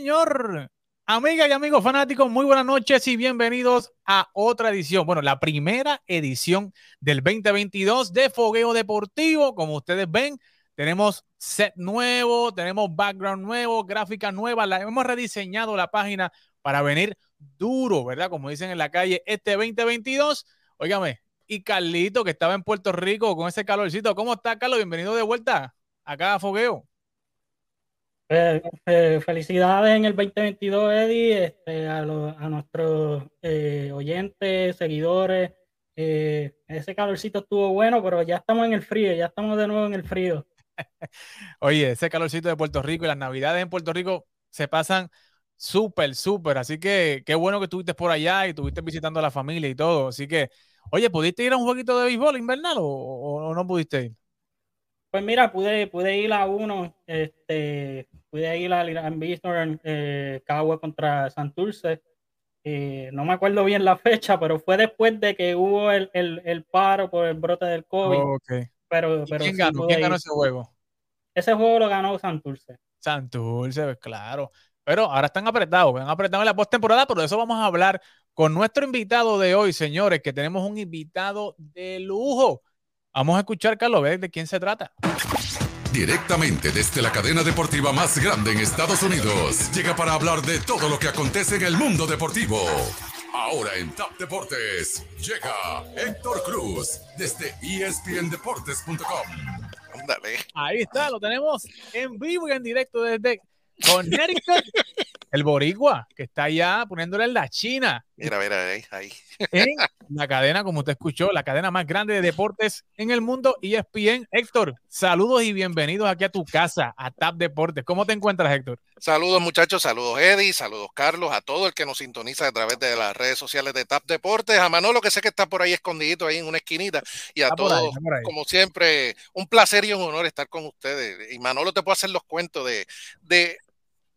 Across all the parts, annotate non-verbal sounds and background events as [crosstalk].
Señor. Amigas y amigos fanáticos, muy buenas noches y bienvenidos a otra edición, bueno, la primera edición del 2022 de Fogueo Deportivo. Como ustedes ven, tenemos set nuevo, tenemos background nuevo, gráfica nueva, la, hemos rediseñado la página para venir duro, ¿verdad? Como dicen en la calle, este 2022. Óigame, y Carlito, que estaba en Puerto Rico con ese calorcito. ¿Cómo está, Carlos? Bienvenido de vuelta acá a Fogueo. Eh, eh, felicidades en el 2022, Eddie, este, a, nuestros eh, oyentes, seguidores. ese calorcito estuvo bueno, pero ya estamos en el frío, ya estamos de nuevo en el frío. [laughs] Oye, ese calorcito de Puerto Rico y las navidades en Puerto Rico se pasan súper, súper. Así que qué bueno que estuviste por allá y estuviste visitando a la familia y todo. Así que, oye, ¿pudiste ir a un jueguito de béisbol invernal o, o no pudiste ir? Pues mira, pude, pude ir a uno, este, pude ir a Gran Bistro eh, Cagua contra Santurce. Eh, no me acuerdo bien la fecha, pero fue después de que hubo el, el, el paro por el brote del COVID. Oh, pero, pero ¿Quién, ganó? ¿Quién ganó ese juego? Ese juego lo ganó Santurce. Santurce, pues, claro. Pero ahora están apretados, han apretado en la postemporada, pero de eso vamos a hablar con nuestro invitado de hoy, señores, que tenemos un invitado de lujo. Vamos a escuchar, Carlos, de quién se trata. Directamente desde la cadena deportiva más grande en Estados Unidos, llega para hablar de todo lo que acontece en el mundo deportivo. Ahora en Top Deportes, llega Héctor Cruz desde espndeportes.com. Ahí está, lo tenemos en vivo y en directo desde Connecticut. El Boricua, que está allá poniéndole en la China. Mira, mira, ahí, ahí. En [laughs] la cadena, como usted escuchó, la cadena más grande de deportes en el mundo, ESPN. Héctor, saludos y bienvenidos aquí a tu casa, a TAP Deportes. ¿Cómo te encuentras, Héctor? Saludos, muchachos, saludos, Eddie, saludos, Carlos, a todo el que nos sintoniza a través de las redes sociales de TAP Deportes, a Manolo, que sé que está por ahí escondidito, ahí en una esquinita, y a todos, como siempre, un placer y un honor estar con ustedes. Y Manolo te puede hacer los cuentos de, de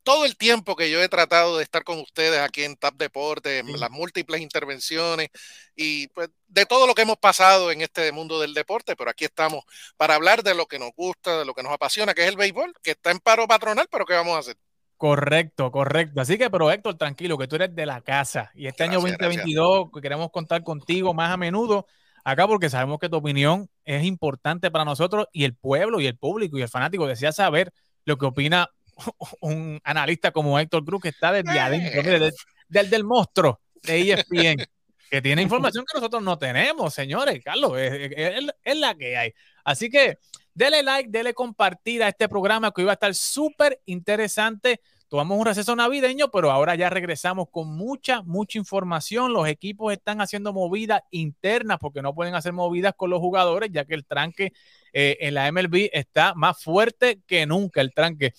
todo el tiempo que yo he tratado de estar con ustedes aquí en TAP Deportes, en las múltiples intervenciones y pues de todo lo que hemos pasado en este mundo del deporte, pero aquí estamos para hablar de lo que nos gusta, de lo que nos apasiona, que es el béisbol, que está en paro patronal, pero ¿qué vamos a hacer? Correcto, correcto. Así que, pero Héctor, tranquilo, que tú eres de la casa y este año 2022 queremos contar contigo más a menudo acá porque sabemos que tu opinión es importante para nosotros y el pueblo y el público y el fanático desea saber lo que opina [laughs] un analista como Héctor Cruz que está desde adentro, del, del monstruo de ESPN, que tiene información que nosotros no tenemos, señores. Carlos, es, la que hay. Así que dele like, dele compartir a este programa que iba a estar súper interesante. Tomamos un receso navideño, pero ahora ya regresamos con mucha, mucha información. Los equipos están haciendo movidas internas porque no pueden hacer movidas con los jugadores, ya que el tranque eh, en la MLB está más fuerte que nunca, el tranque.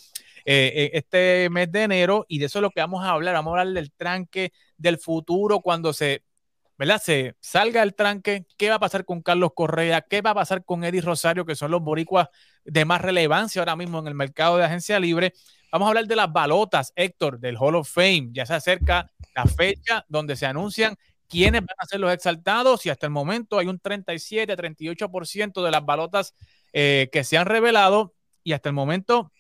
Eh, eh, este mes de enero y de eso es lo que vamos a hablar. Vamos a hablar del tranque del futuro cuando se, ¿verdad? Se salga el tranque. ¿Qué va a pasar con Carlos Correa? ¿Qué va a pasar con Eddie Rosario, que son los boricuas de más relevancia ahora mismo en el mercado de agencia libre? Vamos a hablar de las balotas, Héctor, del Hall of Fame. Ya se acerca la fecha donde se anuncian quiénes van a ser los exaltados y hasta el momento hay un 37, 38% de las balotas eh, que se han revelado y hasta el momento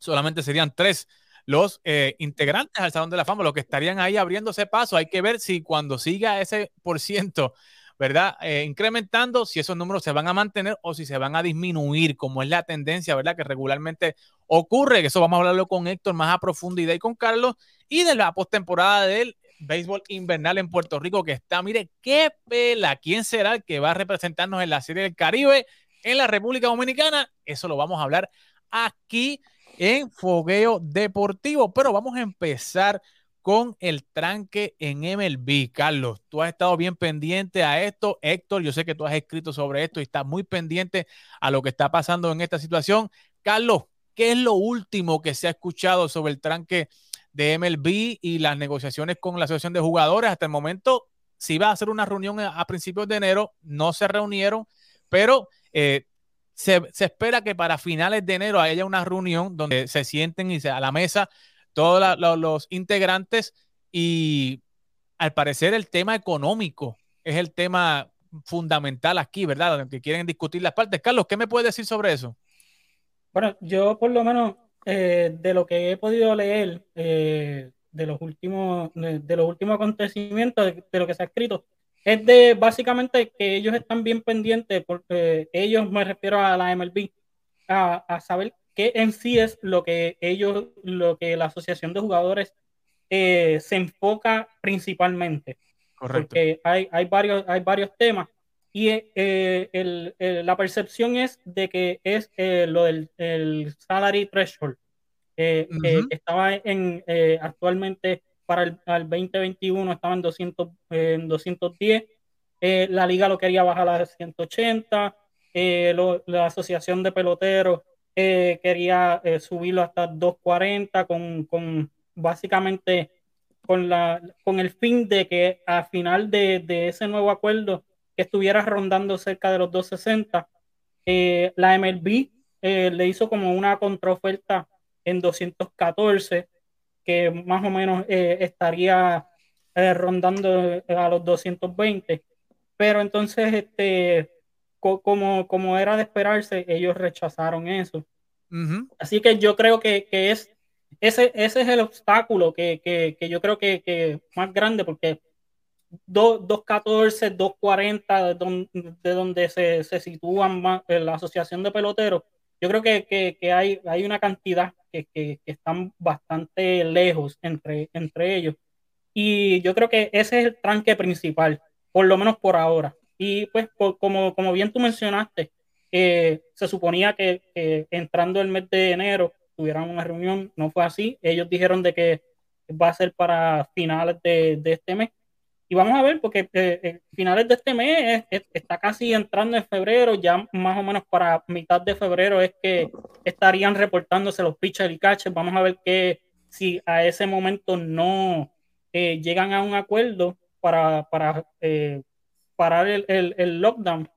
solamente serían tres los eh, integrantes al Salón de la Fama, los que estarían ahí abriéndose paso. Hay que ver si cuando siga ese por ciento, ¿verdad? Eh, incrementando, si esos números se van a mantener o si se van a disminuir, como es la tendencia, ¿verdad? Que regularmente ocurre. Eso vamos a hablarlo con Héctor más a profundidad y con Carlos. Y de la postemporada del béisbol invernal en Puerto Rico, que está, mire, qué pela. ¿Quién será el que va a representarnos en la Serie del Caribe en la República Dominicana? Eso lo vamos a hablar aquí en fogueo deportivo. Pero vamos a empezar con el tranque en MLB. Carlos, tú has estado bien pendiente a esto. Héctor, yo sé que tú has escrito sobre esto y estás muy pendiente a lo que está pasando en esta situación. Carlos, ¿qué es lo último que se ha escuchado sobre el tranque de MLB y las negociaciones con la Asociación de Jugadores? Hasta el momento, si iba a hacer una reunión a, principios de enero, no se reunieron, pero eh, se, espera que para finales de enero haya una reunión donde se sienten y se, a la mesa todos los integrantes y al parecer el tema económico es el tema fundamental aquí, ¿verdad? Donde quieren discutir las partes. Carlos, ¿qué me puedes decir sobre eso? Bueno, yo por lo menos eh, de lo que he podido leer eh, de los últimos de, los últimos acontecimientos, de, lo que se ha escrito, es de básicamente que ellos están bien pendientes, porque ellos me refiero a la MLB, a, a saber qué en sí es lo que ellos, lo que la asociación de jugadores se enfoca principalmente. Correcto. Porque hay, hay, varios, hay varios temas y eh, la percepción es de que es eh, lo del el salary threshold, eh, que estaba en actualmente para el, 2021 estaba en, 200, en 210, la liga lo quería bajar a 180, la asociación de peloteros quería subirlo hasta 240 con, con básicamente con, la, con el fin de que a final de, de ese nuevo acuerdo estuviera rondando cerca de los 260. Eh, la MLB eh, le hizo como una contraoferta en 214, que más o menos eh, estaría rondando a los 220. Pero entonces, este, como, como era de esperarse, ellos rechazaron eso. Así que yo creo que, es ese, ese es el obstáculo que, que, yo creo que, que más grande, porque 214, 240, de donde, se, se sitúan la asociación de peloteros, yo creo que, que, hay, hay una cantidad que, que, están bastante lejos entre, entre ellos. Y yo creo que ese es el tranque principal, por lo menos por ahora. Y pues, como, como bien tú mencionaste, eh, se suponía que, entrando el mes de enero tuvieran una reunión, no fue así. Ellos dijeron de que va a ser para finales de, de este mes y vamos a ver, porque eh, eh, finales de este mes está casi entrando en febrero, ya más o menos para mitad de febrero es que estarían reportándose los pitchers y catchers. Vamos a ver que si a ese momento no eh, llegan a un acuerdo para, para parar el, el, lockdown,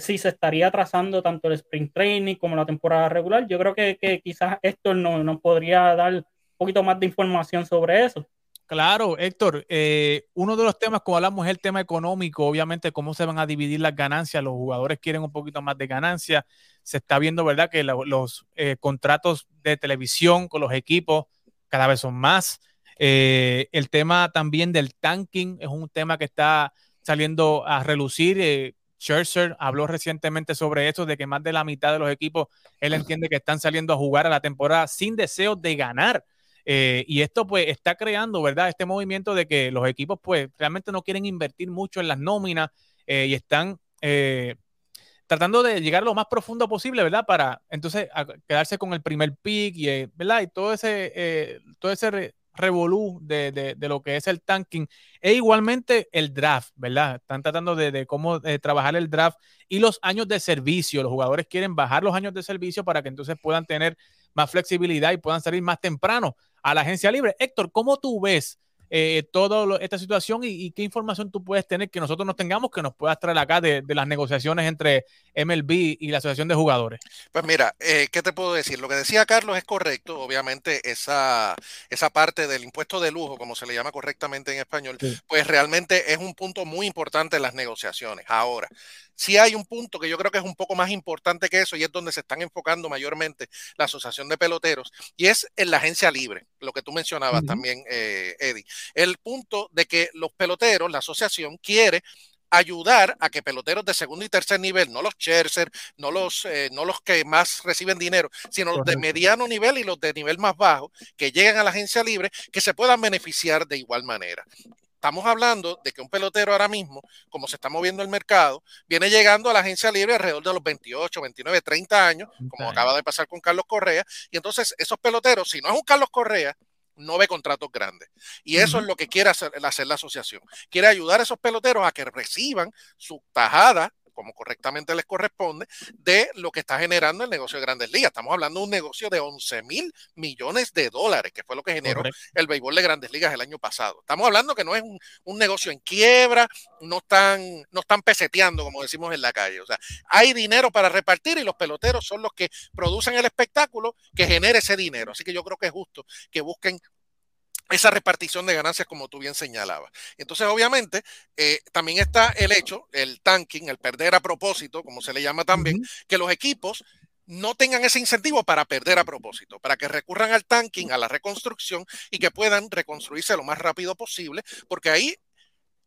si se estaría atrasando tanto el sprint training como la temporada regular. Yo creo que, que quizás esto nos no podría dar un poquito más de información sobre eso. Claro, Héctor, eh, uno de los temas, como hablamos, es el tema económico, obviamente, cómo se van a dividir las ganancias, los jugadores quieren un poquito más de ganancias, se está viendo, ¿verdad?, que los eh, contratos de televisión con los equipos cada vez son más. Eh, el tema también del tanking es un tema que está saliendo a relucir. Scherzer habló recientemente sobre eso, de que más de la mitad de los equipos, él entiende que están saliendo a jugar a la temporada sin deseo de ganar. Eh, y esto pues está creando, ¿verdad? Este movimiento de que los equipos pues realmente no quieren invertir mucho en las nóminas eh, y están eh, tratando de llegar lo más profundo posible, ¿verdad? Para entonces quedarse con el primer pick, y, ¿verdad? Y todo ese, todo ese revolú de, de, lo que es el tanking e igualmente el draft, ¿verdad? Están tratando de, de cómo trabajar el draft y los años de servicio. Los jugadores quieren bajar los años de servicio para que entonces puedan tener más flexibilidad y puedan salir más temprano a la agencia libre. Héctor, ¿cómo tú ves eh, toda esta situación y, qué información tú puedes tener que nosotros no tengamos que nos puedas traer acá de, las negociaciones entre MLB y la Asociación de Jugadores? Pues mira, eh, ¿qué te puedo decir? Lo que decía Carlos es correcto, obviamente esa, esa parte del impuesto de lujo, como se le llama correctamente en español, pues realmente es un punto muy importante en las negociaciones. Ahora, sí hay un punto que yo creo que es un poco más importante que eso y es donde se están enfocando mayormente la Asociación de Peloteros y es en la agencia libre, lo que tú mencionabas también, eh, Eddie. El punto de que los peloteros, la asociación quiere ayudar a que peloteros de segundo y tercer nivel, no los Cherser, no los, eh, no los que más reciben dinero, sino los de mediano nivel y los de nivel más bajo, que lleguen a la agencia libre, que se puedan beneficiar de igual manera estamos hablando de que un pelotero ahora mismo, como se está moviendo el mercado, viene llegando a la agencia libre alrededor de los 28, 29, 30 años, como acaba de pasar con Carlos Correa. Y entonces esos peloteros, si no es un Carlos Correa, no ve contratos grandes. Y eso es lo que quiere hacer, hacer, la asociación. Quiere ayudar a esos peloteros a que reciban su tajada como correctamente les corresponde, de lo que está generando el negocio de grandes ligas. Estamos hablando de un negocio de 11 mil millones de dólares, que fue lo que generó el béisbol de grandes ligas el año pasado. Estamos hablando que no es un, un, negocio en quiebra, no están, no están peseteando, como decimos en la calle. O sea, hay dinero para repartir y los peloteros son los que producen el espectáculo que genere ese dinero. Así que yo creo que es justo que busquen esa repartición de ganancias como tú bien señalabas. Entonces, obviamente, eh, también está el hecho, el tanking, el perder a propósito, como se le llama también, que los equipos no tengan ese incentivo para perder a propósito, para que recurran al tanking, a la reconstrucción y que puedan reconstruirse lo más rápido posible, porque ahí,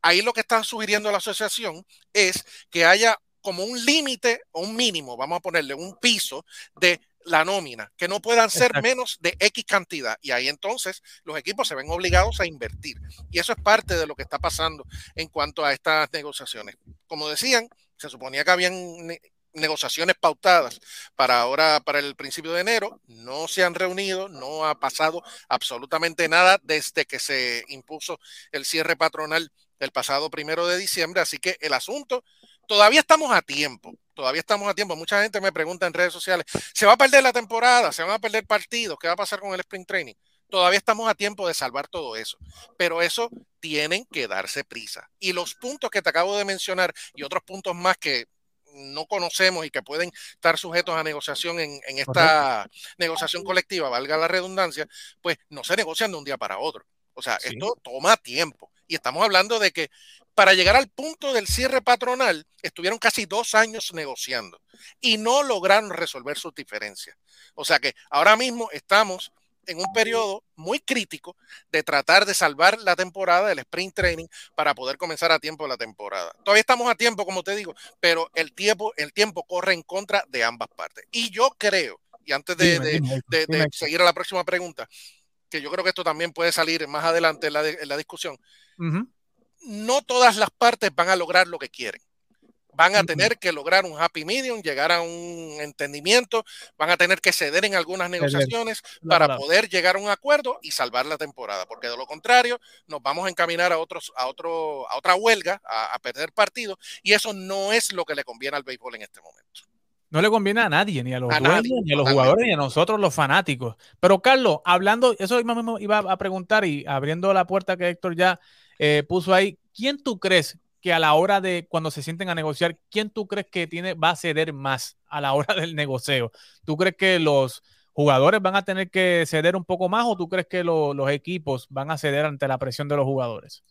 ahí lo que está sugiriendo la asociación es que haya como un límite o un mínimo, vamos a ponerle un piso de la nómina, que no puedan ser menos de X cantidad. Y ahí entonces los equipos se ven obligados a invertir. Y eso es parte de lo que está pasando en cuanto a estas negociaciones. Como decían, se suponía que habían negociaciones pautadas para ahora, para el principio de enero, no se han reunido, no ha pasado absolutamente nada desde que se impuso el cierre patronal el pasado primero de diciembre, así que el asunto todavía estamos a tiempo, todavía estamos a tiempo. Mucha gente me pregunta en redes sociales, ¿se va a perder la temporada? ¿Se van a perder partidos? ¿Qué va a pasar con el sprint training? Todavía estamos a tiempo de salvar todo eso, pero eso tienen que darse prisa. Y los puntos que te acabo de mencionar y otros puntos más que no conocemos y que pueden estar sujetos a negociación en, esta negociación colectiva, valga la redundancia, pues no se negocian de un día para otro. O sea, esto toma tiempo. Y estamos hablando de que para llegar al punto del cierre patronal, estuvieron casi dos años negociando y no lograron resolver sus diferencias. O sea que ahora mismo estamos en un periodo muy crítico de tratar de salvar la temporada del sprint training para poder comenzar a tiempo la temporada. Todavía estamos a tiempo, como te digo, pero el tiempo, el tiempo corre en contra de ambas partes. Y yo creo, y antes de, seguir a la próxima pregunta, que yo creo que esto también puede salir más adelante en la, discusión, no todas las partes van a lograr lo que quieren. Van a tener que lograr un happy medium, llegar a un entendimiento, van a tener que ceder en algunas negociaciones para poder llegar a un acuerdo y salvar la temporada, porque de lo contrario nos vamos a encaminar a otros a otro a otra huelga, a, perder partidos y eso no es lo que le conviene al béisbol en este momento. No le conviene a nadie, ni a los dueños, ni a los jugadores, ni a nosotros los fanáticos. Pero Carlos, hablando, eso mismo iba a preguntar y abriendo la puerta que Héctor ya eh, puso ahí, ¿quién tú crees que a la hora de cuando se sienten a negociar, ¿quién tú crees que tiene, va a ceder más a la hora [laughs] del negocio? ¿Tú crees que los jugadores van a tener que ceder un poco más o tú crees que los equipos van a ceder ante la presión de los jugadores?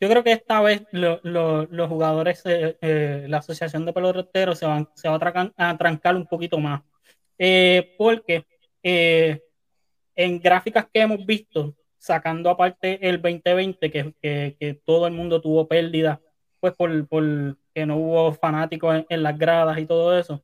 Yo creo que esta vez los jugadores, eh, eh, la Asociación de Peloteros se, van, se va a, trancar un poquito más. Eh, porque en gráficas que hemos visto, sacando aparte el 2020, que, que, todo el mundo tuvo pérdida, pues por, por que no hubo fanáticos en, las gradas y todo eso.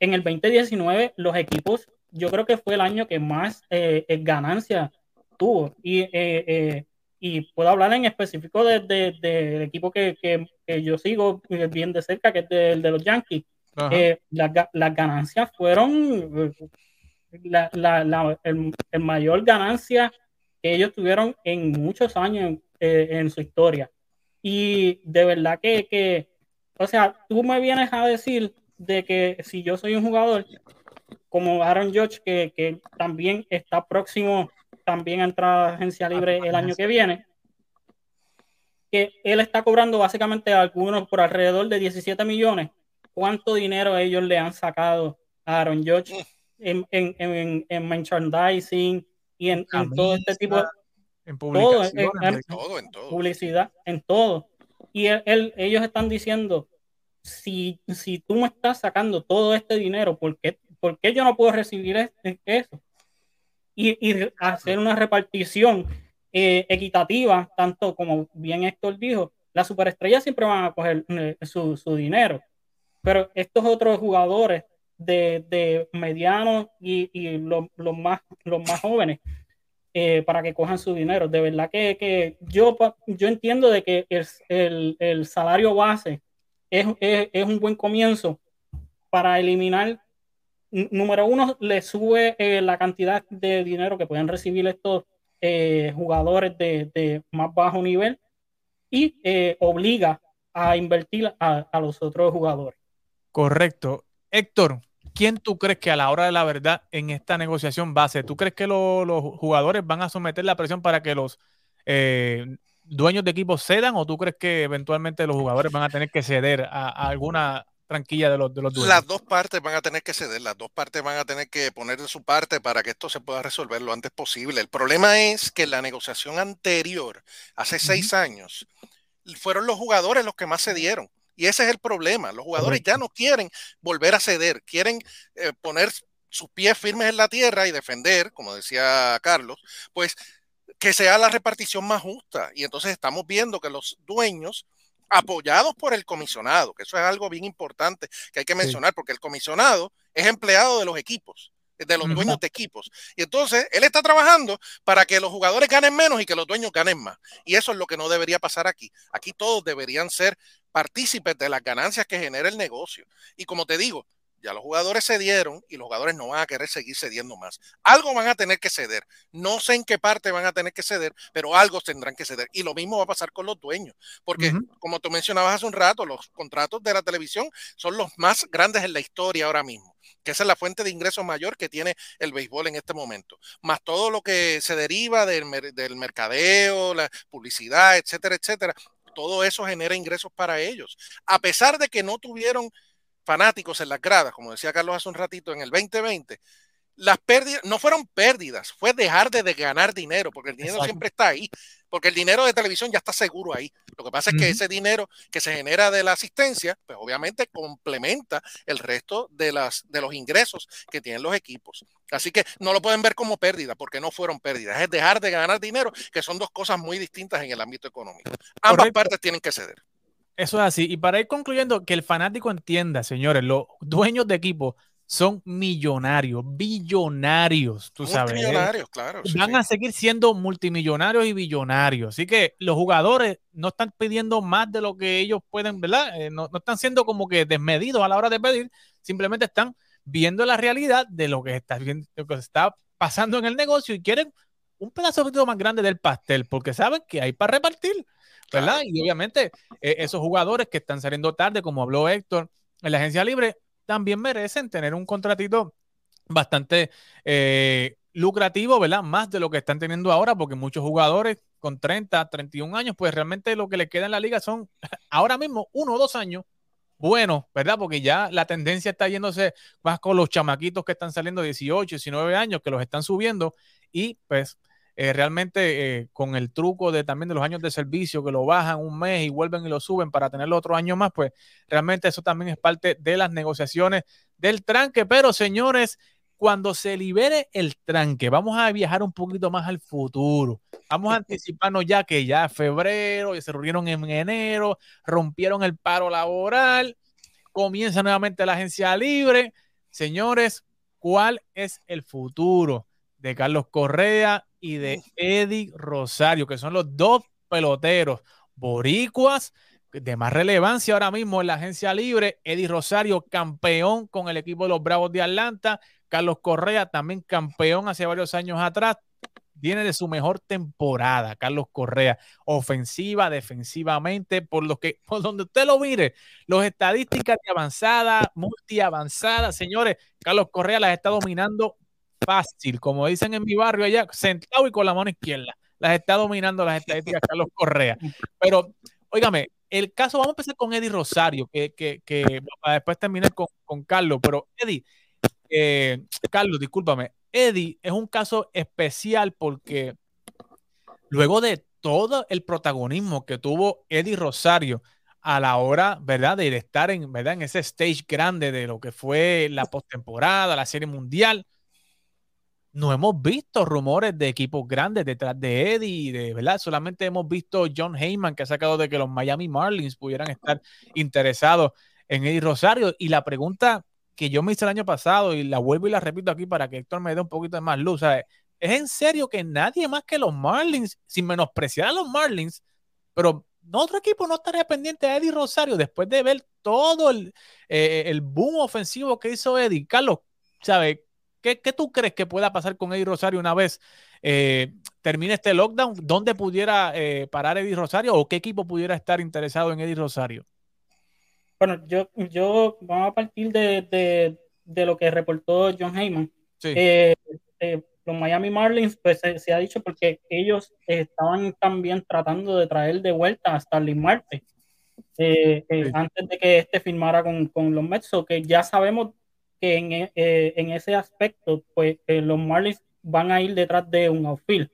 En el 2019, los equipos, yo creo que fue el año que más eh, eh, ganancia tuvo. Y, eh, y puedo hablar en específico del de, equipo que, que, yo sigo bien de cerca, que es el de los Yankees. Las, las, ganancias fueron la, la, el, el, mayor ganancia ellos tuvieron en muchos años eh, en su historia. Y de verdad que, o sea, tú me vienes a decir de que si yo soy un jugador como Aaron Judge, que, también está próximo también a entrar a agencia libre el año que viene, que él está cobrando básicamente algunos por alrededor de 17 millones. ¿Cuánto dinero ellos le han sacado a Aaron Judge en, en, en, en merchandising, y en, todo este tipo en todo, en, todo, en todo. publicidad, en todo. Y él, ellos están diciendo, si, si tú me estás sacando todo este dinero, ¿por qué, por qué yo no puedo recibir este, eso? Y, y hacer una repartición eh, equitativa, tanto como bien Héctor dijo, las superestrellas siempre van a coger eh, su, su, dinero, pero estos otros jugadores de, de medianos y, y los, más, los más jóvenes eh, para que cojan su dinero. De verdad que, que yo, yo entiendo de que el, el, el salario base es, es, un buen comienzo para eliminar, número uno, le sube eh, la cantidad de dinero que pueden recibir estos eh, jugadores de, de, más bajo nivel y obliga a invertir a, a los otros jugadores. Correcto. Héctor, ¿quién tú crees que a la hora de la verdad en esta negociación va a ser? ¿Tú crees que los jugadores van a someter la presión para que los eh, dueños de equipos cedan o tú crees que eventualmente los jugadores van a tener que ceder a, alguna tranquilla de los, de los dueños? Las dos partes van a tener que ceder, las dos partes van a tener que poner de su parte para que esto se pueda resolver lo antes posible. El problema es que la negociación anterior, hace seis años, fueron los jugadores los que más cedieron Y ese es el problema. Los jugadores ya no quieren volver a ceder, quieren eh, poner sus pies firmes en la tierra y defender, como decía Carlos, pues que sea la repartición más justa. Y entonces estamos viendo que los dueños, apoyados por el comisionado, que eso es algo bien importante que hay que mencionar, porque el comisionado es empleado de los equipos de los dueños de equipos. Y entonces él está trabajando para que los jugadores ganen menos y que los dueños ganen más. Y eso es lo que no debería pasar aquí. Aquí todos deberían ser partícipes de las ganancias que genera el negocio. Y como te digo, ya los jugadores cedieron y los jugadores no van a querer seguir cediendo más. Algo van a tener que ceder. No sé en qué parte van a tener que ceder, pero algo tendrán que ceder. Y lo mismo va a pasar con los dueños, porque como tú mencionabas hace un rato, los contratos de la televisión son los más grandes en la historia ahora mismo que esa es la fuente de ingresos mayor que tiene el béisbol en este momento, más todo lo que se deriva del, del mercadeo, la publicidad, etcétera, etcétera, todo eso genera ingresos para ellos. A pesar de que no tuvieron fanáticos en las gradas, como decía Carlos hace un ratito, en el 2020, las pérdidas no fueron pérdidas, fue dejar de, ganar dinero, porque el dinero siempre está ahí, porque el dinero de televisión ya está seguro ahí. Lo que pasa es que ese dinero que se genera de la asistencia, pues obviamente complementa el resto de, las, de los ingresos que tienen los equipos. Así que no lo pueden ver como pérdida, porque no fueron pérdidas, es dejar de ganar dinero, que son dos cosas muy distintas en el ámbito económico. Ambas partes tienen que ceder. Eso es así. Y para ir concluyendo, que el fanático entienda, señores, los dueños de equipo son millonarios, billonarios, tú sabes. ¿eh? Multimillonarios, claro. Van a seguir siendo multimillonarios y billonarios. Así que los jugadores no están pidiendo más de lo que ellos pueden, ¿verdad? Eh, no, están siendo como que desmedidos a la hora de pedir, simplemente están viendo la realidad de lo que está, lo que está pasando en el negocio y quieren un pedazo más grande del pastel porque saben que hay para repartir, ¿verdad? Y obviamente eh, esos jugadores que están saliendo tarde, como habló Héctor en la agencia libre, también merecen tener un contratito bastante eh, lucrativo, ¿verdad? Más de lo que están teniendo ahora, porque muchos jugadores con 30, 31 años, pues realmente lo que les queda en la liga son [laughs] ahora mismo uno o dos años buenos, ¿verdad? Porque ya la tendencia está yéndose más con los chamaquitos que están saliendo 18, 19 años, que los están subiendo y pues eh, realmente eh, con el truco de también de los años de servicio que lo bajan un mes y vuelven y lo suben para tenerlo otro año más, pues realmente eso también es parte de las negociaciones del tranque. Pero señores, cuando se libere el tranque, vamos a viajar un poquito más al futuro. Vamos a [laughs] anticiparnos ya que ya febrero, ya se reunieron en enero, rompieron el paro laboral, comienza nuevamente la agencia libre. Señores, ¿cuál es el futuro de Carlos Correa y de Eddie Rosario, que son los dos peloteros boricuas de más relevancia ahora mismo en la agencia libre. Eddie Rosario, campeón con el equipo de los Bravos de Atlanta. Carlos Correa, también campeón hace varios años atrás. Viene de su mejor temporada, Carlos Correa, ofensiva, defensivamente, por lo que, por donde usted lo mire, los estadísticas de avanzada, multi avanzada, señores, Carlos Correa las está dominando fácil, como dicen en mi barrio allá, sentado y con la mano izquierda. Las está dominando las estadísticas Carlos Correa. Pero, óigame, el caso, vamos a empezar con Eddie Rosario, que, que, que para después terminar con, con Carlos. Pero, Eddie, eh, Carlos, discúlpame. Eddie es un caso especial porque luego de todo el protagonismo que tuvo Eddie Rosario a la hora, ¿verdad? De estar en, ¿verdad? En ese stage grande de lo que fue la postemporada, la serie mundial no hemos visto rumores de equipos grandes detrás de Eddie, de verdad, solamente hemos visto John Heyman que ha sacado de que los Miami Marlins pudieran estar interesados en Eddie Rosario. Y la pregunta que yo me hice el año pasado, y la vuelvo y la repito aquí para que Héctor me dé un poquito de más luz, ¿es en serio que nadie más que los Marlins, sin menospreciar a los Marlins, pero otro equipo no estaría pendiente de Eddie Rosario después de ver todo el, eh, el boom ofensivo que hizo Eddie? Carlos, ¿sabe? ¿Qué, tú crees que pueda pasar con Eddie Rosario una vez eh, termine este lockdown? ¿Dónde pudiera eh, parar Eddie Rosario o qué equipo pudiera estar interesado en Eddie Rosario? Bueno, yo, yo vamos a partir de, lo que reportó John Heyman. Eh, los Miami Marlins, pues se, ha dicho porque ellos estaban también tratando de traer de vuelta a Starling Marte antes de que este firmara con, con los Mets, o que ya sabemos que en, eh, en ese aspecto, pues eh, los Marlins van a ir detrás de un outfield.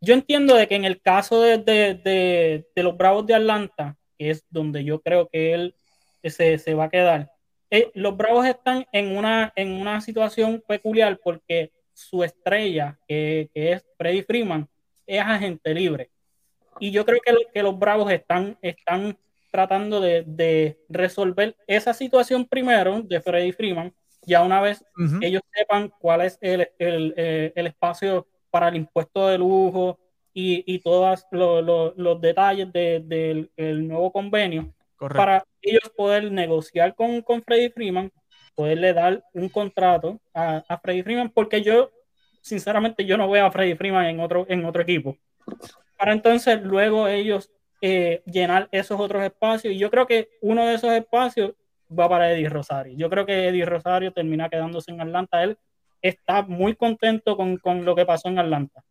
Yo entiendo de que en el caso de, de, de, los Bravos de Atlanta, que es donde yo creo que él se, se va a quedar. Eh, los Bravos están en una, en una situación peculiar porque su estrella, que, que es Freddy Freeman, es agente libre. Y yo creo que, que los Bravos están, están tratando de, de, resolver esa situación primero de Freddy Freeman, ya una vez ellos sepan cuál es el, el, eh, el, espacio para el impuesto de lujo y, y todos los detalles del de, nuevo convenio, para ellos poder negociar con, con Freddy Freeman, poderle dar un contrato a, a Freddy Freeman, porque yo, sinceramente, yo no veo a Freddy Freeman en otro, en otro equipo. Para entonces luego ellos eh, llenar esos otros espacios. Y yo creo que uno de esos espacios va para Eddie Rosario. Yo creo que Eddie Rosario termina quedándose en Atlanta. Él está muy contento con, con lo que pasó en Atlanta.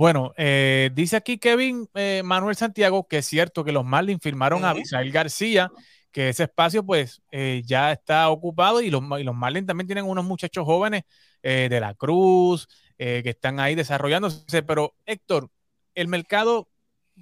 Bueno, eh, dice aquí Kevin eh, Manuel Santiago que es cierto que los Marlins firmaron a Misael García, que ese espacio pues eh, ya está ocupado y los, y los Marlins también tienen unos muchachos jóvenes de la Cruz que están ahí desarrollándose. Pero Héctor, el mercado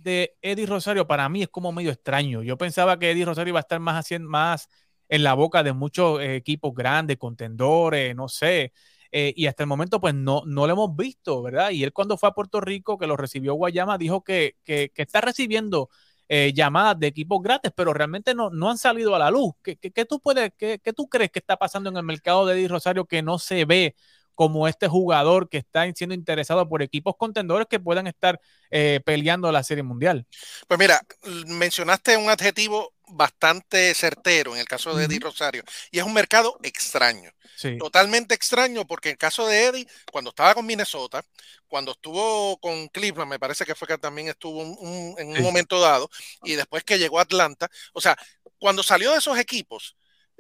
de Eddie Rosario para mí es como medio extraño. Yo pensaba que Eddie Rosario iba a estar más haciendo más en la boca de muchos equipos grandes, contendores, no sé. Eh, y hasta el momento pues no, no lo hemos visto, ¿verdad? Y él cuando fue a Puerto Rico, que lo recibió Guayama, dijo que, que, que está recibiendo eh, llamadas de equipos gratis, pero realmente no, no han salido a la luz. ¿Qué, qué, tú puedes, qué, qué, tú crees que está pasando en el mercado de Eddie Rosario que no se ve como este jugador que está siendo interesado por equipos contendores que puedan estar eh, peleando la Serie Mundial? Pues mira, mencionaste un adjetivo bastante certero en el caso de Eddie Rosario y es un mercado extraño. Totalmente extraño porque en el caso de Eddie, cuando estaba con Minnesota, cuando estuvo con Cleveland, me parece que fue que también estuvo en un momento dado, y después que llegó a Atlanta, o sea, cuando salió de esos equipos,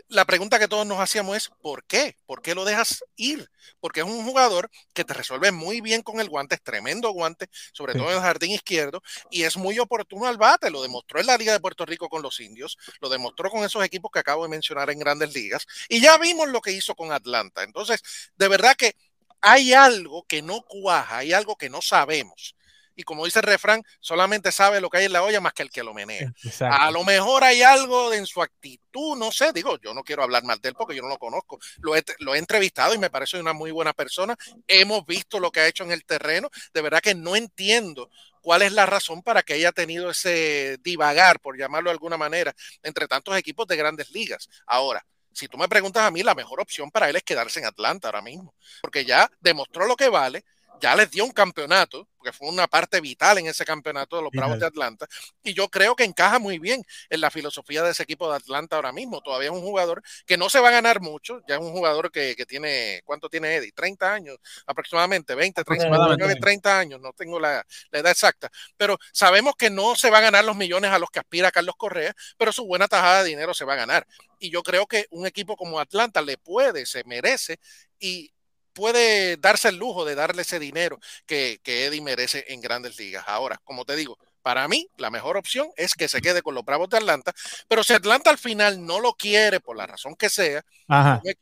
la pregunta que todos nos hacíamos es, ¿por qué? ¿Por qué lo dejas ir? Porque es un jugador que te resuelve muy bien con el guante, es tremendo guante, sobre todo en el jardín izquierdo, y es muy oportuno al bate, lo demostró en la Liga de Puerto Rico con los indios, lo demostró con esos equipos que acabo de mencionar en grandes ligas, y ya vimos lo que hizo con Atlanta. Entonces, de verdad que hay algo que no cuaja, hay algo que no sabemos y como dice el refrán, solamente sabe lo que hay en la olla más que el que lo menea. A lo mejor hay algo en su actitud, no sé, digo, yo no quiero hablar mal de él porque yo no lo conozco, lo he, lo he entrevistado y me parece una muy buena persona, hemos visto lo que ha hecho en el terreno, de verdad que no entiendo cuál es la razón para que haya tenido ese divagar, por llamarlo de alguna manera, entre tantos equipos de grandes ligas. Ahora, si tú me preguntas a mí, la mejor opción para él es quedarse en Atlanta ahora mismo, porque ya demostró lo que vale, ya les dio un campeonato, porque fue una parte vital en ese campeonato de los Bravos de Atlanta, y yo creo que encaja muy bien en la filosofía de ese equipo de Atlanta ahora mismo. Todavía es un jugador que no se va a ganar mucho, ya es un jugador que, que tiene, ¿cuánto tiene Eddie? 30 años aproximadamente, 20, 30, 30 años, no tengo la, la, edad exacta, pero sabemos que no se va a ganar los millones a los que aspira Carlos Correa, pero su buena tajada de dinero se va a ganar. Y yo creo que un equipo como Atlanta le puede, se merece y puede darse el lujo de darle ese dinero que, que Eddie merece en grandes ligas. Ahora, como te digo, para mí, la mejor opción es que se quede con los Bravos de Atlanta, pero si Atlanta al final no lo quiere, por la razón que sea,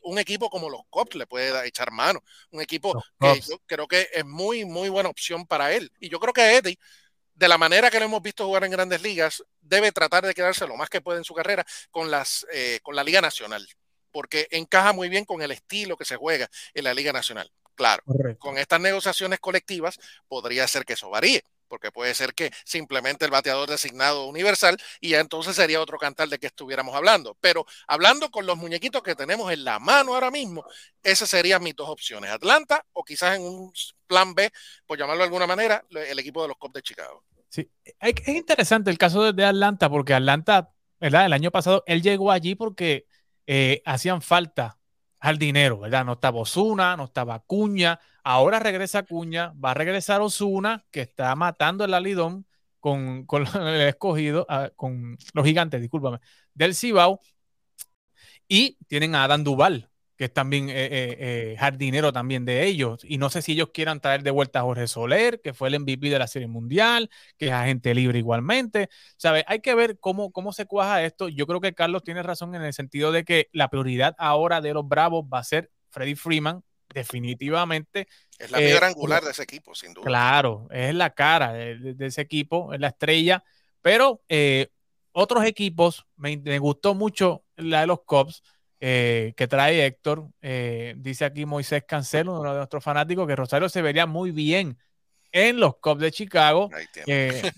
un, equipo como los Cubs le puede echar mano. Un equipo que yo creo que es muy, muy buena opción para él. Y yo creo que Eddie, de la manera que lo hemos visto jugar en grandes ligas, debe tratar de quedarse lo más que puede en su carrera con, las, eh, con la Liga Nacional porque encaja muy bien con el estilo que se juega en la Liga Nacional. Claro, con estas negociaciones colectivas podría ser que eso varíe, porque puede ser que simplemente el bateador designado universal y ya entonces sería otro cantar de que estuviéramos hablando. Pero hablando con los muñequitos que tenemos en la mano ahora mismo, esas serían mis dos opciones, Atlanta o quizás en un plan B, por llamarlo de alguna manera, el equipo de los Cubs de Chicago. Sí, es interesante el caso de Atlanta, porque Atlanta, ¿verdad? El año pasado él llegó allí porque eh, hacían falta al dinero, ¿verdad? No estaba Osuna, no estaba Cuña, ahora regresa Cuña, va a regresar Osuna, que está matando el alidón con, con [laughs] el escogido, ah, con los gigantes, discúlpame, del Cibao, y tienen a Adam Duval, que es también eh, eh, eh, jardinero también de ellos. Y no sé si ellos quieran traer de vuelta a Jorge Soler, que fue el MVP de la Serie Mundial, que es agente libre igualmente. ¿Sabes? Hay que ver cómo, cómo se cuaja esto. Yo creo que Carlos tiene razón en el sentido de que la prioridad ahora de los Bravos va a ser Freddy Freeman, definitivamente. Es la piedra angular de ese equipo, sin duda. Claro, es la cara de, ese equipo, es la estrella, pero otros equipos, me, gustó mucho la de los Cubs. Eh, que trae Héctor. Eh, dice aquí Moisés Cancelo, uno de nuestros fanáticos, que Rosario se vería muy bien en los Cubs de Chicago.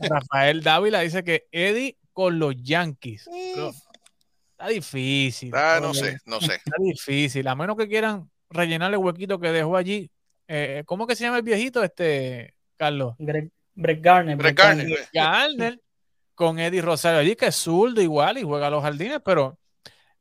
Rafael Dávila dice que Eddie con los Yankees. Está difícil. Ah, no sé, no sé. Está difícil, a menos que quieran rellenar el huequito que dejó allí. Eh, ¿Cómo que se llama el viejito este, Carlos? Brett Garner. Brett Garner. Garner con Eddie Rosario allí, que es zurdo igual y juega a los jardines, pero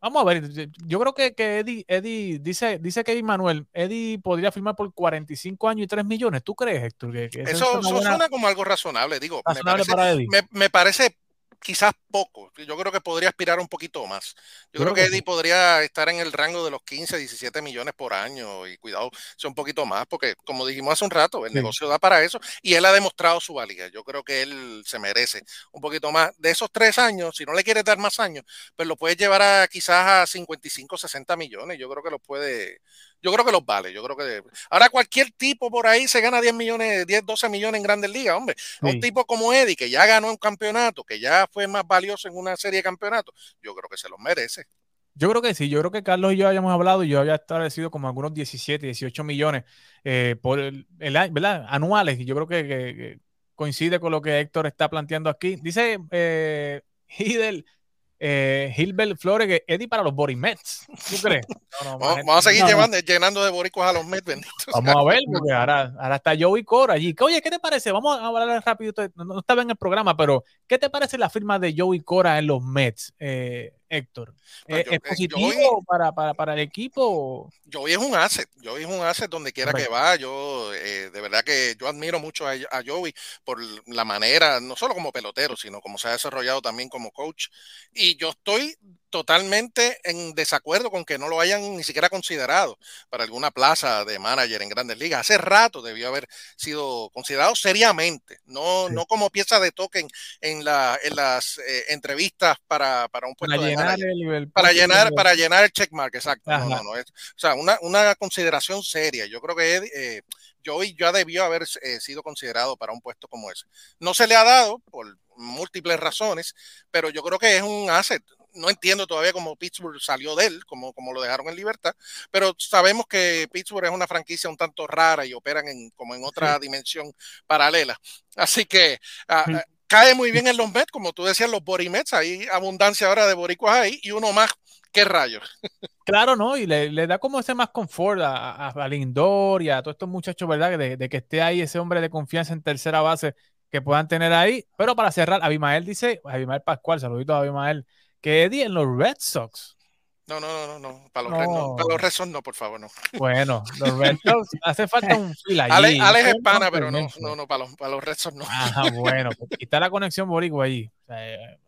vamos a ver, yo creo que, que Eddie, Eddie dice, dice que Manuel, Eddie podría firmar por 45 años y 3 millones. ¿Tú crees, Héctor? Que, eso, suena como algo razonable, digo. Razonable para Eddie. Me, me, parece quizás poco. Yo creo que podría aspirar un poquito más. Yo, creo, que Eddie podría estar en el rango de los 15, 17 millones por año y cuidado, sea un poquito más, porque como dijimos hace un rato, el negocio da para eso y él ha demostrado su valía. Yo creo que él se merece un poquito más. De esos tres años, si no le quiere dar más años, pues lo puedes llevar a quizás a 55, 60 millones. Yo creo que lo puede, yo creo que los vale. Yo creo que ahora cualquier tipo por ahí se gana 10 millones, 10, 12 millones en Grandes Ligas, hombre. Un tipo como Eddie, que ya ganó un campeonato, que ya fue más valioso en una serie de campeonatos, yo creo que se los merece. Yo creo que sí, yo creo que Carlos y yo habíamos hablado y yo había establecido como algunos 17, 18 millones eh, por el, ¿verdad? anuales y yo creo que, coincide con lo que Héctor está planteando aquí. Dice eh, [laughs] Hidel, eh, Gilbert Flores, que Eddie para los Body Mets. ¿Tú crees? [laughs] vamos, a seguir llenando de boricuas a los Mets, Vamos a ver, porque ahora, ahora está Joey Cora allí. Oye, ¿qué te parece? Vamos a hablar rápido. No, estaba en el programa, pero ¿qué te parece la firma de Joey Cora en los Mets? Eh, Héctor. ¿Es, positivo para, para, para, el equipo? Joey es un asset, Joey es un asset donde quiera que va. Yo, eh, de verdad que yo admiro mucho a, a, Joey por la manera, no solo como pelotero, sino como se ha desarrollado también como coach. Y yo estoy totalmente en desacuerdo con que no lo hayan ni siquiera considerado para alguna plaza de manager en grandes ligas. Hace rato debió haber sido considerado seriamente, no, no como pieza de token en, la, en las eh, entrevistas para, para un puesto de llenar el, para llenar para llenar el checkmark, exacto. No, no, no, es, o sea, una, una, consideración seria. Yo creo que eh, Joey ya debió haber eh, sido considerado para un puesto como ese. No se le ha dado por múltiples razones, pero yo creo que es un asset no entiendo todavía cómo Pittsburgh salió de él, como, como lo dejaron en libertad, pero sabemos que Pittsburgh es una franquicia un tanto rara y operan en, como en otra dimensión paralela. Así que ah, ah, cae muy bien en los Mets, como tú decías, los Borimets, hay abundancia ahora de boricuas ahí y uno más. ¿Qué rayos? Claro, ¿no? Y le, da como ese más confort a, a, Lindor y a todos estos muchachos, ¿verdad? De, de, que esté ahí ese hombre de confianza en tercera base que puedan tener ahí. Pero para cerrar, Abimael dice, Abimael Pascual, saludito a Abimael, que Eddie en los Red Sox. No, no, no, no, para los, Red, no. Para los Red no, por favor, no. Bueno, los Red Sox [laughs] hace falta un fila allí. Alex, es pana, pero no, no, no, para los, para los Red Sox no. Ah, bueno, pues, está la conexión boricua allí. O sea, eh,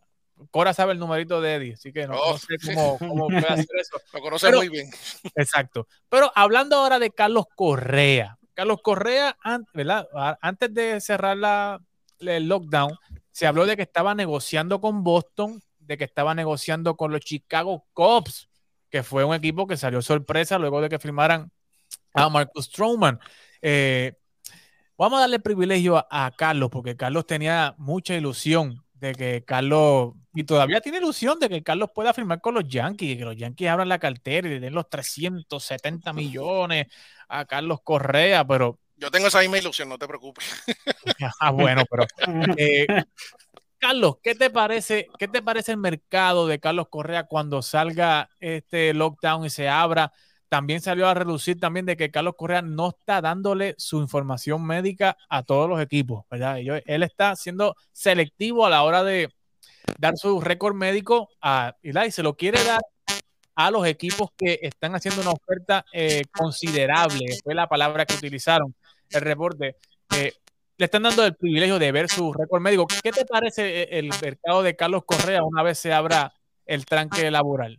Cora sabe el numerito de Eddie, así que no, oh, sé cómo, cómo, puede hacer eso. [laughs] Lo conoce muy bien. Exacto. Pero hablando ahora de Carlos Correa. Carlos Correa, ¿verdad? antes de cerrar la, el lockdown, se habló de que estaba negociando con Boston de que estaba negociando con los Chicago Cubs, que fue un equipo que salió sorpresa luego de que firmaran a Marcus Stroman. Eh, vamos a darle privilegio a, Carlos, porque Carlos tenía mucha ilusión de que Carlos, y todavía tiene ilusión de que Carlos pueda firmar con los Yankees, que los Yankees abran la cartera y den los 370 millones a Carlos Correa, pero... Yo tengo esa misma ilusión, no te preocupes. [laughs] ah, bueno, pero [laughs] eh, Carlos, ¿qué te parece, qué te parece el mercado de Carlos Correa cuando salga este lockdown y se abra? También salió a reducir también de que Carlos Correa no está dándole su información médica a todos los equipos, ¿verdad? él está siendo selectivo a la hora de dar su récord médico a y se lo quiere dar a los equipos que están haciendo una oferta eh, considerable, fue la palabra que utilizaron el reporte. Eh, le están dando el privilegio de ver su récord médico. ¿Qué te parece eh, el mercado de Carlos Correa una vez se abra el tranque laboral?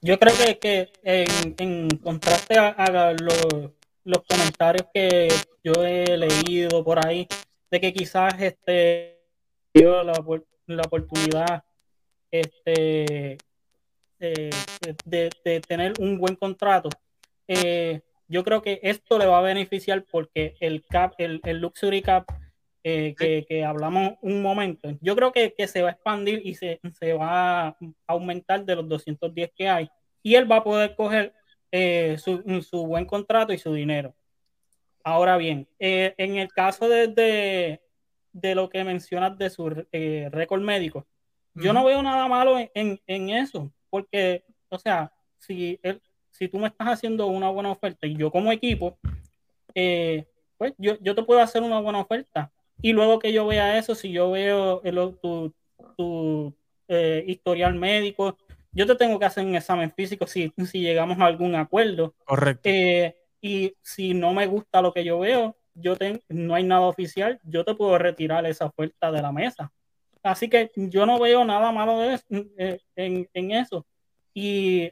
Yo creo que, en, contraste a, los, comentarios que yo he leído por ahí, de que quizás este dio la, oportunidad este, de, tener un buen contrato, eh, yo creo que esto le va a beneficiar porque el cap, el, el luxury cap eh, que, hablamos un momento. Yo creo que, se va a expandir y se, se, va a aumentar de los 210 que hay. Y él va a poder coger eh, su, su, buen contrato y su dinero. Ahora bien, eh, en el caso de, de, lo que mencionas de su récord médico, yo no veo nada malo en, en, eso, porque, o sea, si, él, si tú me estás haciendo una buena oferta y yo como equipo, pues yo, yo te puedo hacer una buena oferta y luego que yo vea eso, si yo veo el, tu, tu eh, historial médico, yo te tengo que hacer un examen físico si, si llegamos a algún acuerdo. Correcto. Eh, y si no me gusta lo que yo veo, yo no hay nada oficial, yo te puedo retirar esa oferta de la mesa. Así que yo no veo nada malo de eh, en, en, eso. Y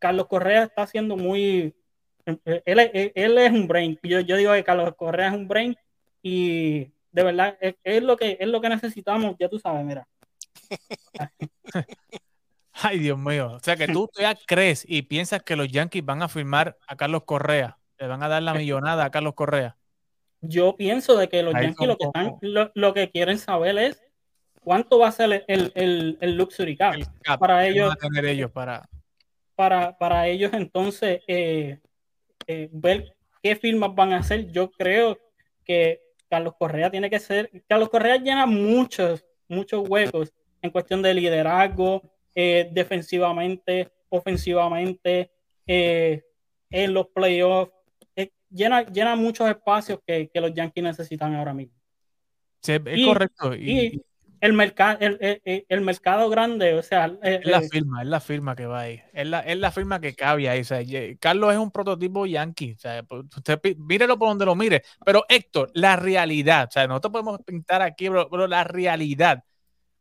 Carlos Correa está haciendo muy... Él, él, es un brain. Yo, yo digo que Carlos Correa es un brain y de verdad es, lo que es lo que necesitamos, ya tú sabes, mira. [laughs] Ay, Dios mío. O sea que tú [laughs] ya crees y piensas que los Yankees van a firmar a Carlos Correa, le van a dar la millonada a Carlos Correa. Yo pienso de que los Yankees lo que están, lo, que quieren saber es cuánto va a ser el, el, el luxury cap, para ellos, ellos para... para para ellos entonces eh, eh, ver qué firmas van a hacer. Yo creo que Carlos Correa tiene que ser, Carlos Correa llena muchos, muchos huecos en cuestión de liderazgo, eh, defensivamente, ofensivamente, en los playoffs. Llena, llena muchos espacios que, los Yankees necesitan ahora mismo. Sí, es correcto. Y, el, mercado el, el, mercado grande, o sea... es la firma, es la firma que va ahí. Es la, es la firma que cabe ahí. Carlos es un prototipo yankee. Pues, usted mírelo por donde lo mire. Pero Héctor, la realidad, o sea, nosotros podemos pintar aquí, pero, la realidad,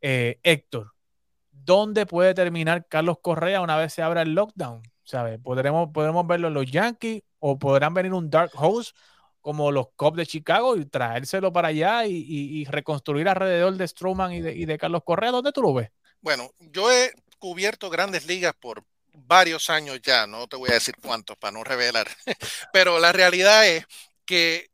eh, Héctor, ¿dónde puede terminar Carlos Correa una vez se abra el lockdown? ¿Sabe? ¿Podremos, podremos verlo en los Yankees o podrán venir un Dark Horse como los Cubs de Chicago y traérselo para allá y, reconstruir alrededor de Strowman y de, Carlos Correa? ¿Dónde tú lo ves? Bueno, yo he cubierto grandes ligas por varios años ya, no te voy a decir cuántos para no revelar, [laughs] pero la realidad es que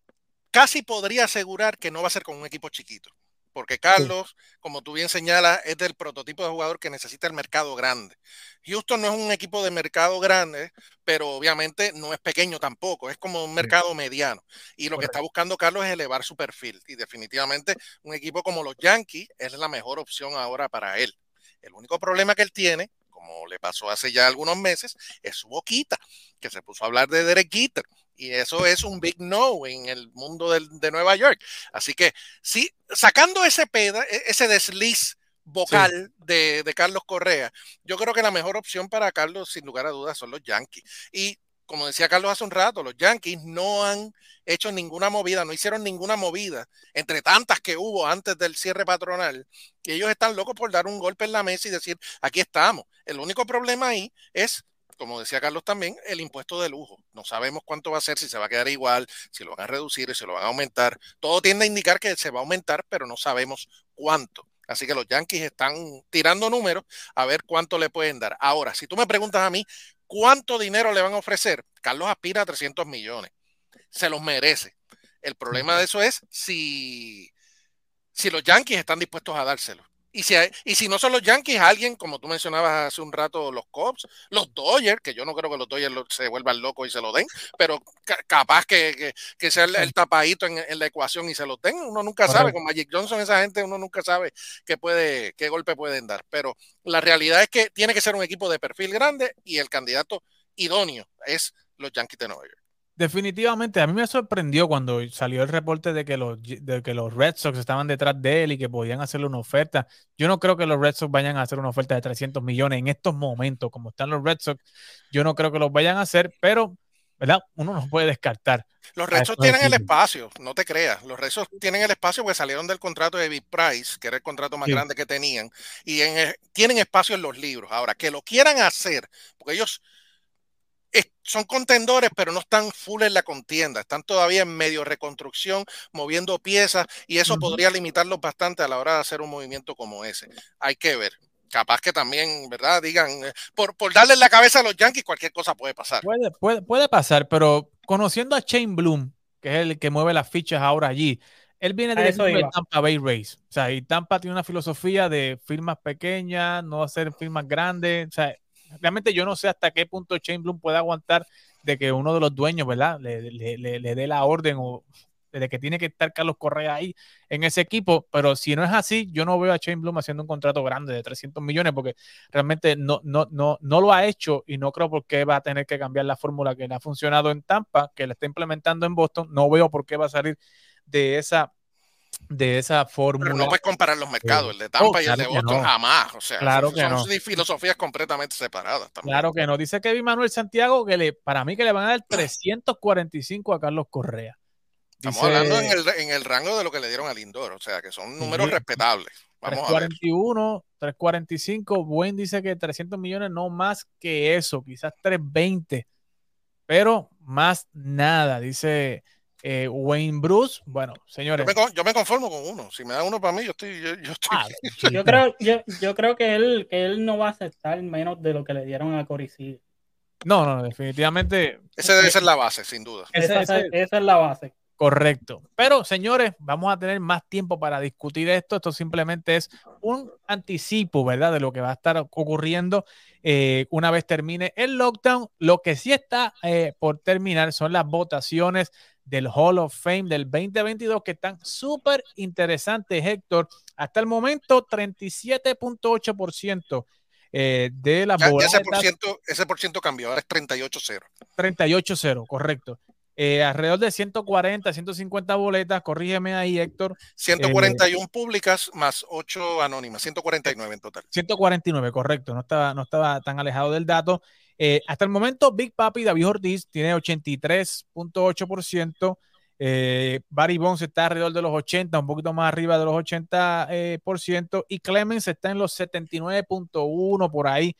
casi podría asegurar que no va a ser con un equipo chiquito porque Carlos, como tú bien señalas, es del prototipo de jugador que necesita el mercado grande. Houston no es un equipo de mercado grande, pero obviamente no es pequeño tampoco, es como un mercado mediano. Y lo que está buscando Carlos es elevar su perfil. Y definitivamente un equipo como los Yankees es la mejor opción ahora para él. El único problema que él tiene, como le pasó hace ya algunos meses, es su boquita, que se puso a hablar de Derek Jeter y eso es un big no en el mundo de Nueva York. Así que sí, sacando ese peda, e, ese desliz vocal de, Carlos Correa, yo creo que la mejor opción para Carlos, sin lugar a dudas, son los Yankees. Y como decía Carlos hace un rato, los Yankees no han hecho ninguna movida, no hicieron ninguna movida entre tantas que hubo antes del cierre patronal. Y ellos están locos por dar un golpe en la mesa y decir, aquí estamos. El único problema ahí es como decía Carlos también, el impuesto de lujo. No sabemos cuánto va a ser, si se va a quedar igual, si lo van a reducir, si lo van a aumentar. Todo tiende a indicar que se va a aumentar, pero no sabemos cuánto. Así que los Yankees están tirando números a ver cuánto le pueden dar. Ahora, si tú me preguntas a mí cuánto dinero le van a ofrecer, Carlos aspira a 300 millones. Se los merece. El problema de eso es si, si los Yankees están dispuestos a dárselo. Y si, y si no son los Yankees, alguien, como tú mencionabas hace un rato, los Cubs, los Dodgers, que yo no creo que los Dodgers se vuelvan locos y se lo den, pero capaz que, sea el, tapadito en, la ecuación y se lo den. Uno nunca sabe, con Magic Johnson, esa gente, uno nunca sabe qué, puede, qué golpe pueden dar. Pero la realidad es que tiene que ser un equipo de perfil grande y el candidato idóneo es los Yankees de Nueva York. Definitivamente, a mí me sorprendió cuando salió el reporte de que, los, de que los Red Sox estaban detrás de él y que podían hacerle una oferta. Yo no creo que los Red Sox vayan a hacer una oferta de 300 millones en estos momentos, como están los Red Sox. Yo no creo que los vayan a hacer, pero, ¿verdad? Uno no puede descartar. Los Red Sox tienen el espacio, no te creas. Los Red Sox tienen el espacio porque salieron del contrato de Big Price, que era el contrato más grande que tenían, y tienen espacio en los libros. Ahora, que lo quieran hacer, porque ellos son contendores, pero no están full en la contienda, están todavía en medio reconstrucción, moviendo piezas, y eso podría limitarlos bastante a la hora de hacer un movimiento como ese. Hay que ver. Capaz que también, ¿verdad? Digan, eh, por, por darle la cabeza a los Yankees, cualquier cosa puede pasar. Puede, puede, puede pasar, pero conociendo a Shane Bloom, que es el que mueve las fichas ahora allí, él viene de Tampa Bay Race. O sea, y Tampa tiene una filosofía de firmas pequeñas, no hacer firmas grandes. O sea, realmente yo no sé hasta qué punto Shane Bloom puede aguantar de que uno de los dueños, ¿verdad? Le, le dé la orden o de que tiene que estar Carlos Correa ahí en ese equipo, pero si no es así, yo no veo a Shane Bloom haciendo un contrato grande de 300 millones porque realmente no, no, no, no lo ha hecho y no creo por qué va a tener que cambiar la fórmula que le ha funcionado en Tampa, que le está implementando en Boston, no veo por qué va a salir de esa de esa fórmula. Pero no puedes comparar los mercados, el de Tampa y el de Boston jamás. O sea, claro son, que filosofías completamente separadas. Claro que no. Dice Kevin Manuel Santiago que le, para mí que le van a dar 345 a Carlos Correa. Estamos hablando en el, rango de lo que le dieron al Lindor, o sea que son números respetables. Vamos 341, 345, Buen dice que 300 millones no más que eso, quizás 320, pero más nada, dice eh, Wayne Bruce. Bueno, señores. Yo me, conformo con uno, si me da uno para mí, yo estoy... Yo, ah, creo, yo, creo que él, que él no va a aceptar menos de lo que le dieron a Coricid. No, no, definitivamente. Esa debe ser la base, sin duda. esa es la base. Correcto. Pero, señores, vamos a tener más tiempo para discutir esto. Esto simplemente es un anticipo, ¿verdad? De lo que va a estar ocurriendo eh, una vez termine el lockdown. Lo que sí está eh, por terminar son las votaciones del Hall of Fame del 2022 que están súper interesantes, Héctor. Hasta el momento, 37.8% eh, de las votaciones. Ese por, ciento, ese por ciento cambió, ahora es 38-0. 38-0, correcto. Eh, alrededor de 140, 150 boletas, corrígeme ahí, Héctor. 141 eh, públicas más 8 anónimas, 149 en total. 149, correcto, no estaba, no estaba tan alejado del dato. Eh, hasta el momento, Big Papi David Ortiz tiene 83.8%. Barry Bonds está alrededor de los 80, un poquito más arriba de los 80%. y Clemens está en los 79.1 por ahí,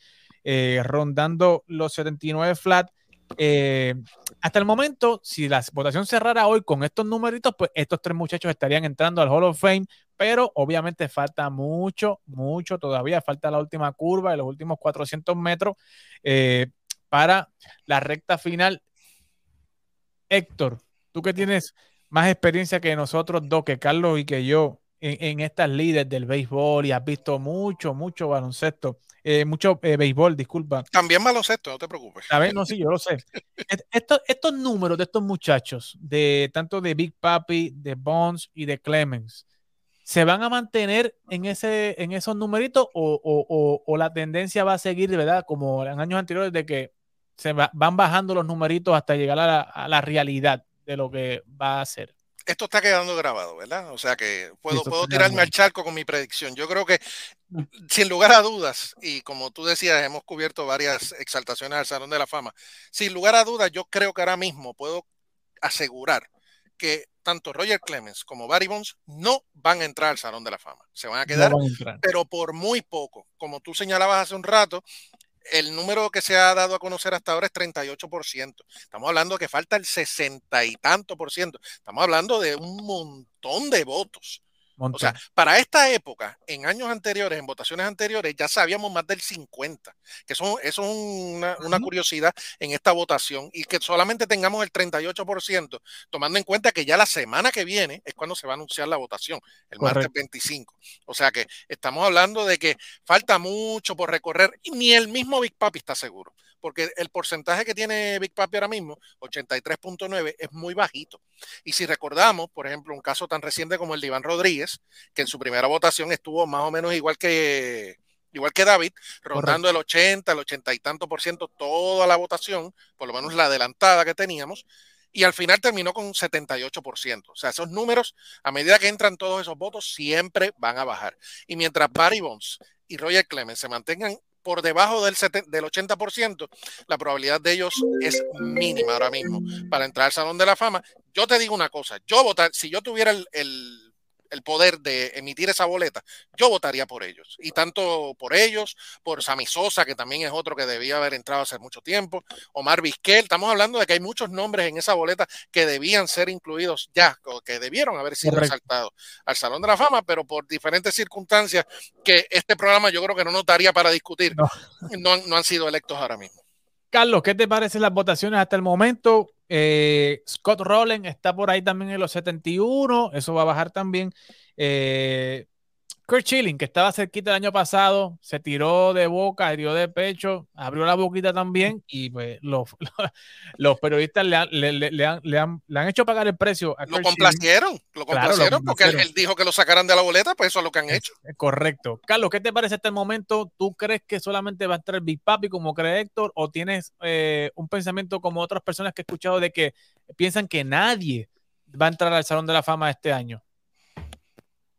rondando los 79 flat. Eh, hasta el momento, si la votación cerrara hoy con estos numeritos, pues estos tres muchachos estarían entrando al Hall of Fame, pero obviamente falta mucho, mucho todavía, falta la última curva de los últimos 400 metros eh, para la recta final. Héctor, tú que tienes más experiencia que nosotros dos, que Carlos y que yo, en, estas líderes del béisbol y has visto mucho, mucho baloncesto, eh, mucho eh, béisbol, disculpa. También baloncesto, no te preocupes. A ver, no, sí, yo lo sé. [laughs] Estos, estos números de estos muchachos, de tanto de Big Papi, de Bonds y de Clemens, ¿se van a mantener en, ese, en esos numeritos o, o, la tendencia va a seguir, verdad, como en años anteriores, de que se van bajando los numeritos hasta llegar a la, a la realidad de lo que va a ser? Esto está quedando grabado, ¿verdad? O sea que puedo, puedo tirarme al charco con mi predicción. Yo creo que, mm. sin lugar a dudas, y como tú decías, hemos cubierto varias exaltaciones al Salón de la Fama, sin lugar a dudas, yo creo que ahora mismo puedo asegurar que tanto Roger Clemens como Barry Bonds no van a entrar al Salón de la Fama. Se van a quedar, pero por muy poco. Como tú señalabas hace un rato, el número que se ha dado a conocer hasta ahora es 38%. Estamos hablando que falta el 60 y tanto por ciento. Estamos hablando de un montón de votos. O sea, para esta época, en años anteriores, en votaciones anteriores, ya sabíamos más del 50, que eso, eso es una, una, curiosidad en esta votación y que solamente tengamos el 38%, tomando en cuenta que ya la semana que viene es cuando se va a anunciar la votación, el martes 25. O sea que estamos hablando de que falta mucho por recorrer y ni el mismo Big Papi está seguro porque el porcentaje que tiene Big Papi ahora mismo, 83.9, es muy bajito. Y si recordamos, por ejemplo, un caso tan reciente como el de Iván Rodríguez, que en su primera votación estuvo más o menos igual que igual que David, rondando el 80, el 80 y tanto por ciento toda la votación, por lo menos la adelantada que teníamos, y al final terminó con 78%. O sea, esos números, a medida que entran todos esos votos, siempre van a bajar. Y mientras Barry Bonds y Roger Clemens se mantengan por debajo del, del 80%, la probabilidad de ellos es mínima ahora mismo para entrar al Salón de la Fama. Yo te digo una cosa, yo votar, si yo tuviera el el poder de emitir esa boleta, yo votaría por ellos. Y tanto por ellos, por Sammy Sosa, que también es otro que debía haber entrado hace mucho tiempo, Omar Vizquel, estamos hablando de que hay muchos nombres en esa boleta que debían ser incluidos ya, que debieron haber sido resaltados al Salón de la Fama, pero por diferentes circunstancias que este programa yo creo que no notaría para discutir, no, no han sido electos ahora mismo. Carlos, ¿qué te parecen las votaciones hasta el momento? Eh, Scott Rowland está por ahí también en los 71, eso va a bajar también. Eh, Kurt Schilling, que estaba cerquita el año pasado, se tiró de boca, dio de pecho, abrió la boquita también y pues los, [laughs] los periodistas le han, le, han, le, han, hecho pagar el precio. lo complacieron, lo complacieron porque él, dijo que lo sacaran de la boleta, pues eso es lo que han hecho. correcto. Carlos, ¿qué te parece hasta el momento? ¿Tú crees que solamente va a estar Big Papi como cree Héctor o tienes eh, un pensamiento como otras personas que he escuchado de que piensan que nadie va a entrar al Salón de la Fama este año?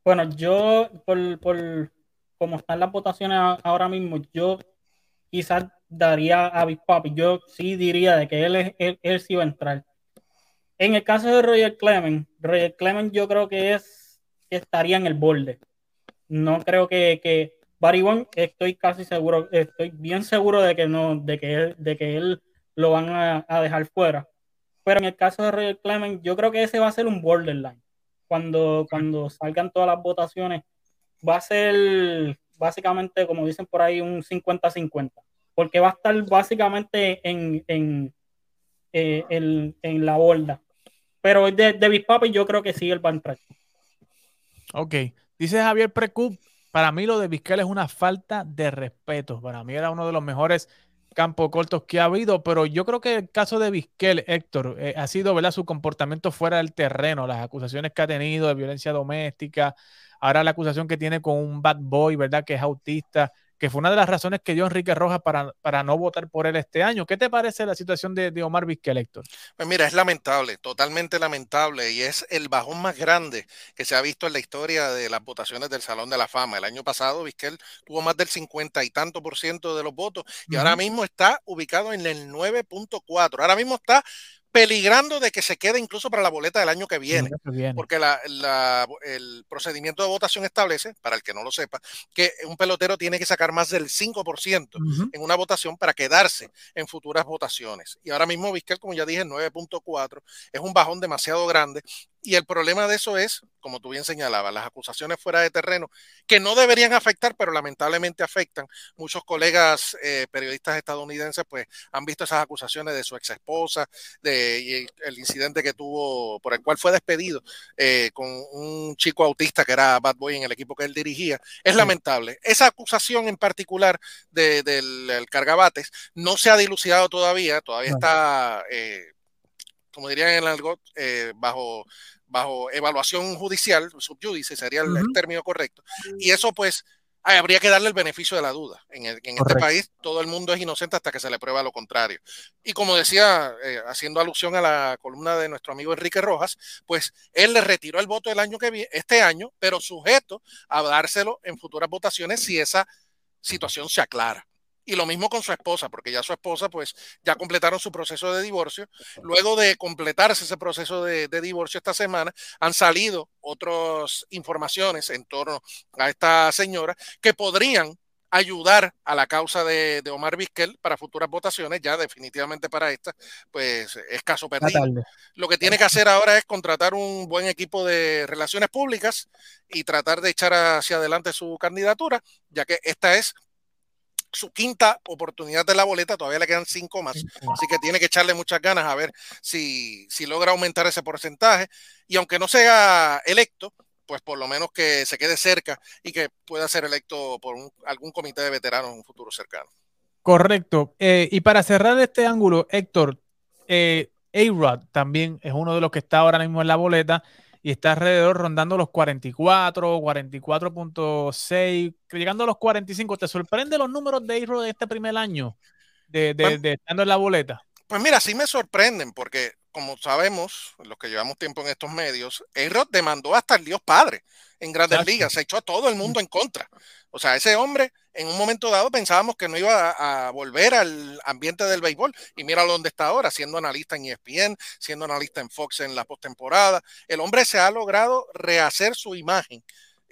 Bueno, yo, por, por como están las votaciones ahora mismo, yo quizás daría a Big Papi. Yo sí diría de que él, es, él, sí va a entrar. En el caso de Roger Clemens, Roger Clemens yo creo que es estaría en el borde. No creo que, que Barry estoy casi seguro, estoy bien seguro de que no, de que él, de que él lo van a, a dejar fuera. Pero en el caso de Roger Clemens, yo creo que ese va a ser un borderline cuando, cuando salgan todas las votaciones, va a ser básicamente, como dicen por ahí, un 50-50, porque va a estar básicamente en, en, eh, en, la borda. Pero de, de Big Papi yo creo que sí el va a entrar. Ok. Dice Javier Precup, para mí lo de Vizquel es una falta de respeto. Para mí era uno de los mejores campos cortos que ha habido, pero yo creo que el caso de Vizquel, Héctor, eh, ha sido ¿verdad? su comportamiento fuera del terreno, las acusaciones que ha tenido de violencia doméstica, ahora la acusación que tiene con un bad boy, ¿verdad? Que es autista, que fue una de las razones que dio Enrique Rojas para, para no votar por él este año. ¿Qué te parece la situación de, Omar Vizquel, Héctor? Pues mira, es lamentable, totalmente lamentable, y es el bajón más grande que se ha visto en la historia de las votaciones del Salón de la Fama. El año pasado Vizquel tuvo más del 50 y tanto por ciento de los votos, y ahora mismo está ubicado en el 9.4. Ahora mismo está peligrando de que se quede incluso para la boleta del año que viene, porque el procedimiento de votación establece, para el que no lo sepa, que un pelotero tiene que sacar más del 5% en una votación para quedarse en futuras votaciones. Y ahora mismo Vizquel, como ya dije, 9.4 es un bajón demasiado grande y el problema de eso es, como tú bien señalabas, las acusaciones fuera de terreno, que no deberían afectar, pero lamentablemente afectan. Muchos colegas eh, periodistas estadounidenses pues han visto esas acusaciones de su ex esposa, de el incidente que tuvo, por el cual fue despedido eh, con un chico autista que era Bad Boy en el equipo que él dirigía. Es lamentable. Esa acusación en particular del cargabates no se ha dilucidado todavía, todavía está... Eh, como dirían en el argot, bajo bajo evaluación judicial, subjudice sería el, término correcto, y eso pues habría que darle el beneficio de la duda. En, este país todo el mundo es inocente hasta que se le prueba lo contrario. Y como decía, eh, haciendo alusión a la columna de nuestro amigo Enrique Rojas, pues él le retiró el voto el año que viene, este año, pero sujeto a dárselo en futuras votaciones si esa situación se aclara. Y lo mismo con su esposa, porque ya su esposa, pues, ya completaron su proceso de divorcio. Luego de completarse ese proceso de, divorcio esta semana, han salido otras informaciones en torno a esta señora que podrían ayudar a la causa de, Omar Vizquel para futuras votaciones, ya definitivamente para esta, pues es caso perdido. Lo que tiene que hacer ahora es contratar un buen equipo de relaciones públicas y tratar de echar hacia adelante su candidatura, ya que esta es su quinta oportunidad de la boleta, todavía le quedan cinco más, así que tiene que echarle muchas ganas a ver si, si logra aumentar ese porcentaje y aunque no sea electo, pues por lo menos que se quede cerca y que pueda ser electo por algún comité de veteranos en un futuro cercano. Correcto. Eh, y para cerrar este ángulo, Héctor, eh, A-Rod también es uno de los que está ahora mismo en la boleta y está alrededor rondando los 44, 44.6, llegando a los 45. ¿Te sorprende los números de Iro de este primer año de, pues de, estando en la boleta? Pues mira, sí me sorprenden porque como sabemos, los que llevamos tiempo en estos medios, A-Rod demandó hasta el Dios Padre en Grandes Ligas, se echó a todo el mundo en contra. O sea, ese hombre en un momento dado pensábamos que no iba a, volver al ambiente del béisbol y mira dónde está ahora, siendo analista en ESPN, siendo analista en Fox en la postemporada. El hombre se ha logrado rehacer su imagen.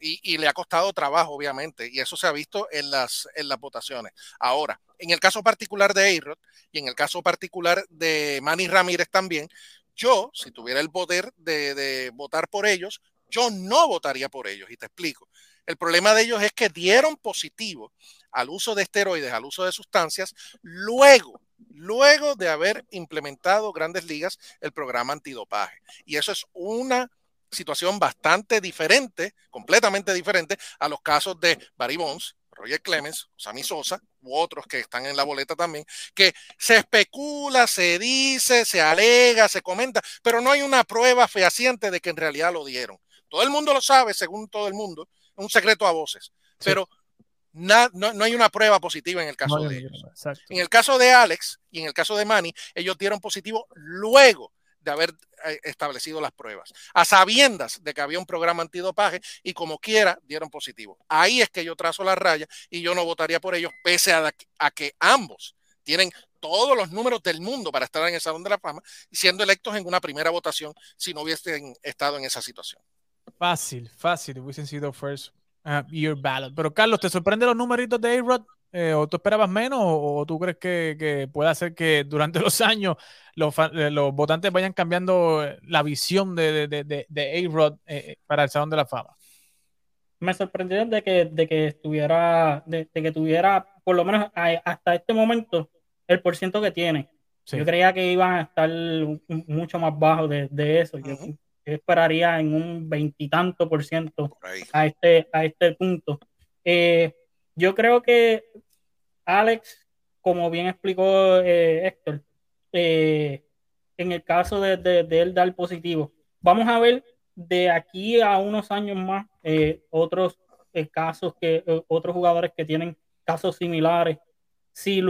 Y, le ha costado trabajo, obviamente, y eso se ha visto en las, en las votaciones. Ahora, en el caso particular de Ayrod y en el caso particular de Manny Ramírez también, yo, si tuviera el poder de, de votar por ellos, yo no votaría por ellos, y te explico. El problema de ellos es que dieron positivo al uso de esteroides, al uso de sustancias, luego luego de haber implementado grandes ligas el programa antidopaje. Y eso es una situación bastante diferente, completamente diferente a los casos de Barry Bonds, Roger Clemens, Sammy Sosa u otros que están en la boleta también, que se especula, se dice, se alega, se comenta, pero no hay una prueba fehaciente de que en realidad lo dieron. Todo el mundo lo sabe, según todo el mundo, es un secreto a voces, pero no, no, hay una prueba positiva en el caso de ellos. En el caso de Alex y en el caso de Manny, ellos dieron positivo luego de haber eh, establecido las pruebas, a sabiendas de que había un programa antidopaje y como quiera dieron positivo. Ahí es que yo trazo la raya y yo no votaría por ellos, pese a, que ambos tienen todos los números del mundo para estar en el Salón de la Fama, siendo electos en una primera votación si no hubiesen estado en esa situación. Fácil, fácil, hubiesen sido first uh, ballot. Pero Carlos, ¿te sorprende los numeritos de A-Rod? Eh, ¿O tú esperabas menos? ¿O, tú crees que, que, puede ser que durante [laughs] los años los, eh, los votantes vayan cambiando eh, la visión de, de, de, de A-Rod para el Salón de la Fama? Me sorprendió de que, de que estuviera, de, que tuviera, por lo menos hasta este momento, el porciento que tiene. Yo creía que iban a estar mucho más bajo de, eso. Yo, esperaría en un veintitanto por ciento a este, a este punto. Yo creo que Alex, como bien explicó eh, Héctor, eh, en el caso de, él dar positivo, vamos a ver de aquí a unos años más eh, otros casos que otros jugadores que tienen casos similares, si,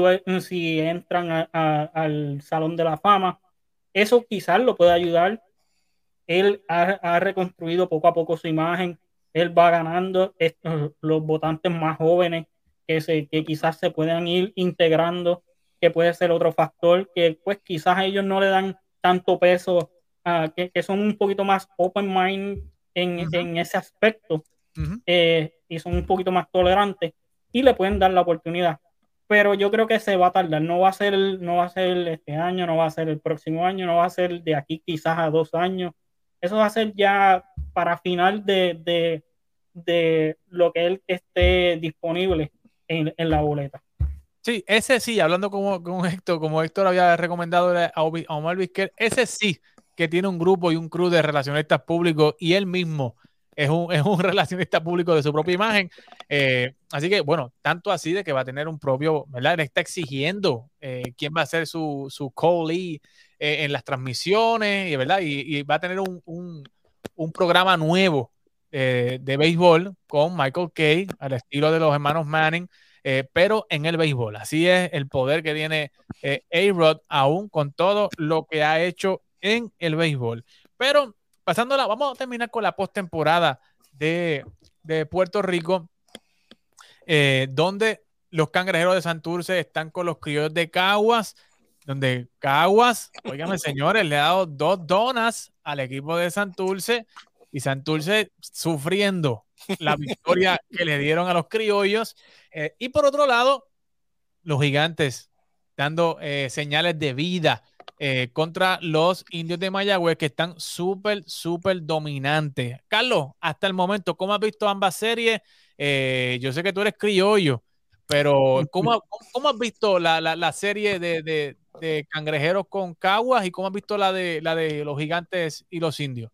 si entran al Salón de la Fama, eso quizás lo puede ayudar. Él ha, reconstruido poco a poco su imagen, él va ganando los votantes más jóvenes que, se, que quizás se puedan ir integrando, que puede ser otro factor, que pues quizás ellos no le dan tanto peso, que, que, son un poquito más open mind en, en ese aspecto eh, y son un poquito más tolerantes y le pueden dar la oportunidad. Pero yo creo que se va a tardar, no va a ser, no va a ser este año, no va a ser el próximo año, no va a ser de aquí quizás a dos años. Eso va a ser ya para final de, de, de lo que él esté disponible en, la boleta. Sí, ese sí, hablando como, con Héctor, como Héctor había recomendado a, Omar Vizquel, ese sí que tiene un grupo y un crew de relacionistas públicos y él mismo es un, [laughs] es un relacionista público de su propia imagen. Eh, así que, bueno, tanto así de que va a tener un propio, ¿verdad? Él está exigiendo eh, quién va a ser su, su co-lead eh, en las transmisiones, y, ¿verdad? Y, va a tener un, un programa nuevo eh, de béisbol con Michael Kay, al estilo de los hermanos Manning, eh, pero en el béisbol. Así es el poder que tiene eh, A-Rod, aún con todo lo que ha hecho en el béisbol. Pero pasándola, vamos a terminar con la postemporada de, de Puerto Rico, donde los cangrejeros de Santurce están con los criollos de Caguas, donde Caguas, oígame señores, le ha dado dos donas al equipo de Santurce y Santurce sufriendo la victoria que le dieron a los criollos. Eh, y por otro lado, los gigantes dando eh, señales de vida eh, contra los indios de Mayagüez que están súper, súper dominantes. Carlos, hasta el momento, ¿cómo has visto ambas series? yo sé que tú eres criollo, pero ¿cómo, cómo has visto la, la, serie de, de, de, cangrejeros con caguas y cómo has visto la de, la de los gigantes y los indios?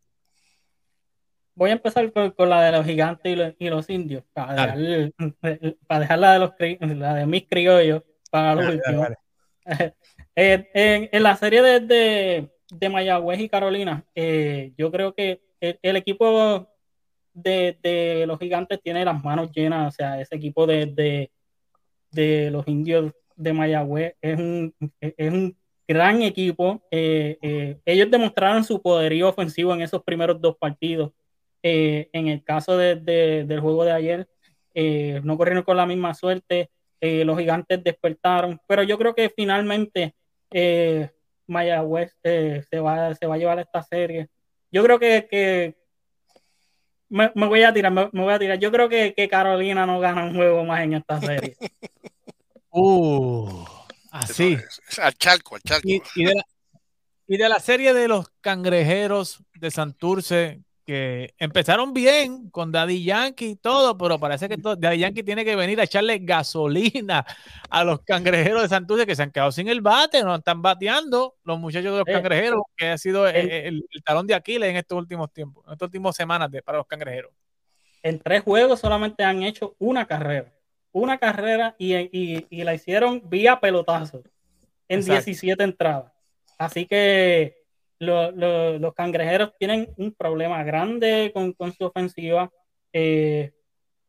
voy a empezar con, la de los gigantes y los, indios, para, dejar, la de los la de mis criollos para los últimos. [laughs] Eh, en, la serie de, de, Mayagüez y Carolina, eh, yo creo que el, equipo de, los gigantes tiene las manos llenas, o sea, ese equipo de, de, los indios de Mayagüez es un, es un gran equipo. Eh, ellos demostraron su poderío ofensivo en esos primeros dos partidos. Eh, en el caso del juego de ayer, eh, no corrieron con la misma suerte, eh, los gigantes despertaron, pero yo creo que finalmente Mayagüez se, va, se va a llevar esta serie. Yo creo que, me, voy a tirar, me, voy a tirar. Yo creo que, Carolina no gana un juego más en esta serie. [laughs] uh, así. Al charco, al charco. Y, de la, y de la serie de los cangrejeros de Santurce, que empezaron bien con Daddy Yankee y todo, pero parece que Daddy Yankee tiene que venir a echarle gasolina a los cangrejeros de Santurce que se han quedado sin el bate, no están bateando los muchachos de los eh, cangrejeros, que ha sido el, talón de Aquiles en estos últimos tiempos, en estas últimas semanas de, para los cangrejeros. En tres juegos solamente han hecho una carrera, una carrera y, la hicieron vía pelotazo en 17 entradas. Así que los cangrejeros tienen un problema grande con, su ofensiva. Eh,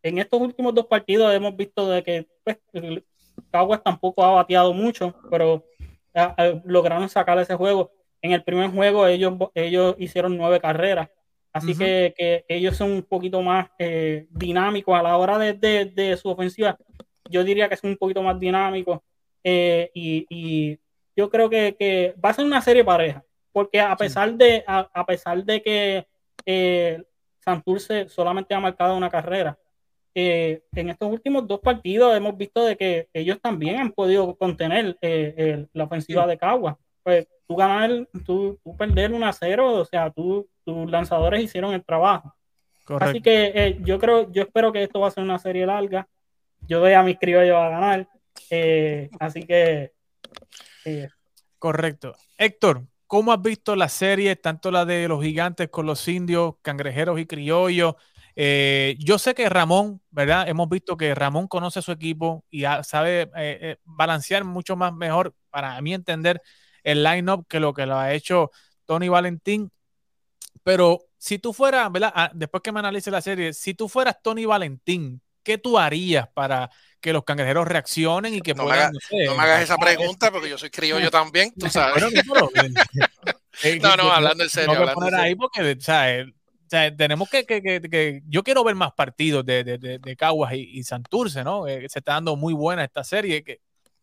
en estos últimos dos partidos hemos visto de que pues, Caguas tampoco ha bateado mucho, pero lograron sacar ese juego. En el primer juego ellos, ellos hicieron nueve carreras, así que, ellos son un poquito más eh, dinámicos a la hora de, su ofensiva. Yo diría que son un poquito más dinámicos eh, y, yo creo que, que va a ser una serie pareja porque a pesar de, a, pesar de que eh, Santurce solamente ha marcado una carrera, eh, en estos últimos dos partidos hemos visto de que ellos también han podido contener eh, la ofensiva de Cagua. Pues tú ganar, tú, perder un a cero, o sea, tú, tus lanzadores hicieron el trabajo. Así que yo creo, yo espero que esto va a ser una serie larga. Yo doy a mis criollos a ganar. así que. Correcto. Héctor, ¿Cómo has visto la serie, tanto la de los gigantes con los indios, cangrejeros y criollos? Eh, yo sé que Ramón, ¿verdad? Hemos visto que Ramón conoce su equipo y sabe eh, eh, balancear mucho más mejor, para mí entender, el line-up que lo que lo ha hecho Tony Valentín. Pero si tú fueras, ¿verdad? Ah, después que me analice la serie, si tú fueras Tony Valentín, ¿qué tú harías para que los cangrejeros reaccionen y que no puedan. Me no, me hagas esa pregunta porque yo soy criollo [laughs] también, tú [laughs] sabes. [laughs] no, no, hablando en serio. No poner ahí porque, tenemos que, que, que, yo quiero ver más partidos de, de, de, Caguas y, Santurce, ¿no? Eh, se está dando muy buena esta serie. Que,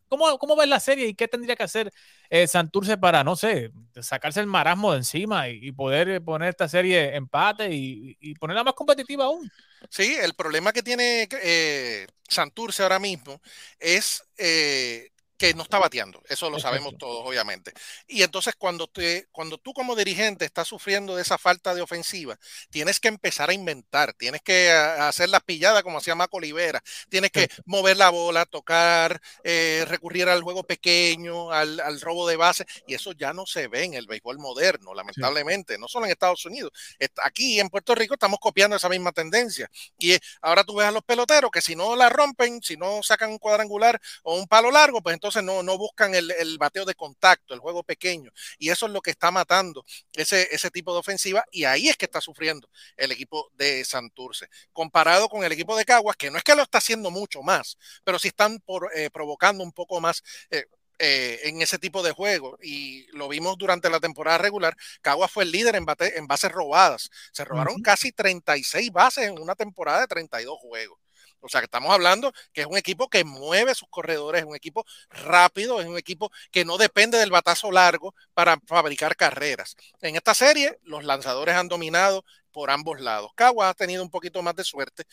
¿Cómo, ¿Cómo ves la serie y qué tendría que hacer eh, Santurce para, no sé, sacarse el marasmo de encima y, poder poner esta serie empate y, y, ponerla más competitiva aún? Sí, el problema que tiene eh, Santurce ahora mismo es eh, que no está bateando. Eso lo sabemos todos, obviamente. Y entonces cuando, te, cuando tú como dirigente estás sufriendo de esa falta de ofensiva, tienes que empezar a inventar, tienes que hacer las pilladas como hacía Maco Olivera, tienes que mover la bola, tocar, eh, recurrir al juego pequeño, al, robo de base, y eso ya no se ve en el béisbol moderno, lamentablemente, no solo en Estados Unidos. Aquí en Puerto Rico estamos copiando esa misma tendencia. Y ahora tú ves a los peloteros que si no la rompen, si no sacan un cuadrangular o un palo largo, pues entonces entonces no, buscan el, bateo de contacto, el juego pequeño. Y eso es lo que está matando ese, ese tipo de ofensiva. Y ahí es que está sufriendo el equipo de Santurce. Comparado con el equipo de Caguas, que no es que lo está haciendo mucho más, pero sí están por, eh, provocando un poco más. Eh, eh, en ese tipo de juego y lo vimos durante la temporada regular. Caguas fue el líder en, bate, en bases robadas. Se robaron casi 36 bases en una temporada de 32 juegos. O sea, que estamos hablando que es un equipo que mueve sus corredores, es un equipo rápido, es un equipo que no depende del batazo largo para fabricar carreras. En esta serie, los lanzadores han dominado por ambos lados. Cagua ha tenido un poquito más de suerte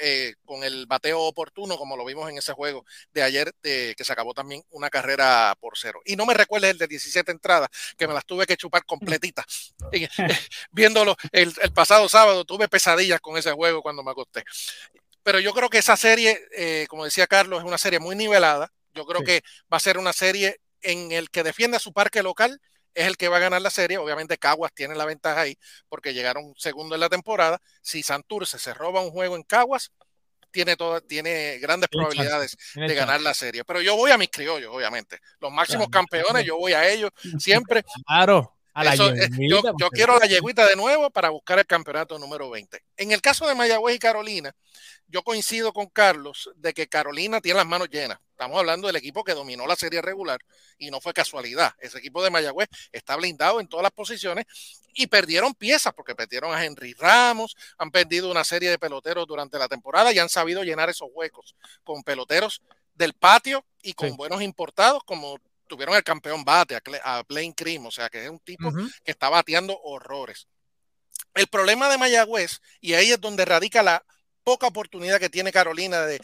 eh, con el bateo oportuno, como lo vimos en ese juego de ayer, que se acabó también una carrera por cero. Y no me recuerdes el de 17 entradas, que me las tuve que chupar completitas. [laughs] [laughs] Viéndolo el, el pasado sábado, tuve pesadillas con ese juego cuando me acosté pero yo creo que esa serie, eh, como decía Carlos, es una serie muy nivelada. Yo creo que va a ser una serie en el que defienda su parque local es el que va a ganar la serie. Obviamente Caguas tiene la ventaja ahí porque llegaron segundo en la temporada. Si Santurce se roba un juego en Caguas, tiene, tiene grandes probabilidades de ganar la serie. Pero yo voy a mis criollos, obviamente. Los máximos campeones, yo voy a ellos [laughs] siempre. Claro. Eh, yo, yo, quiero la yeguita de nuevo para buscar el campeonato número 20. En el caso de Mayagüez y Carolina, yo coincido con Carlos de que Carolina tiene las manos llenas. Estamos hablando del equipo que dominó la serie regular y no fue casualidad. Ese equipo de Mayagüez está blindado en todas las posiciones y perdieron piezas porque perdieron a Henry Ramos, han perdido una serie de peloteros durante la temporada y han sabido llenar esos huecos con peloteros del patio y con buenos importados como tuvieron el campeón bate, a, Plain Cream, o sea que es un tipo que está bateando horrores. El problema de Mayagüez, y ahí es donde radica la poca oportunidad que tiene Carolina de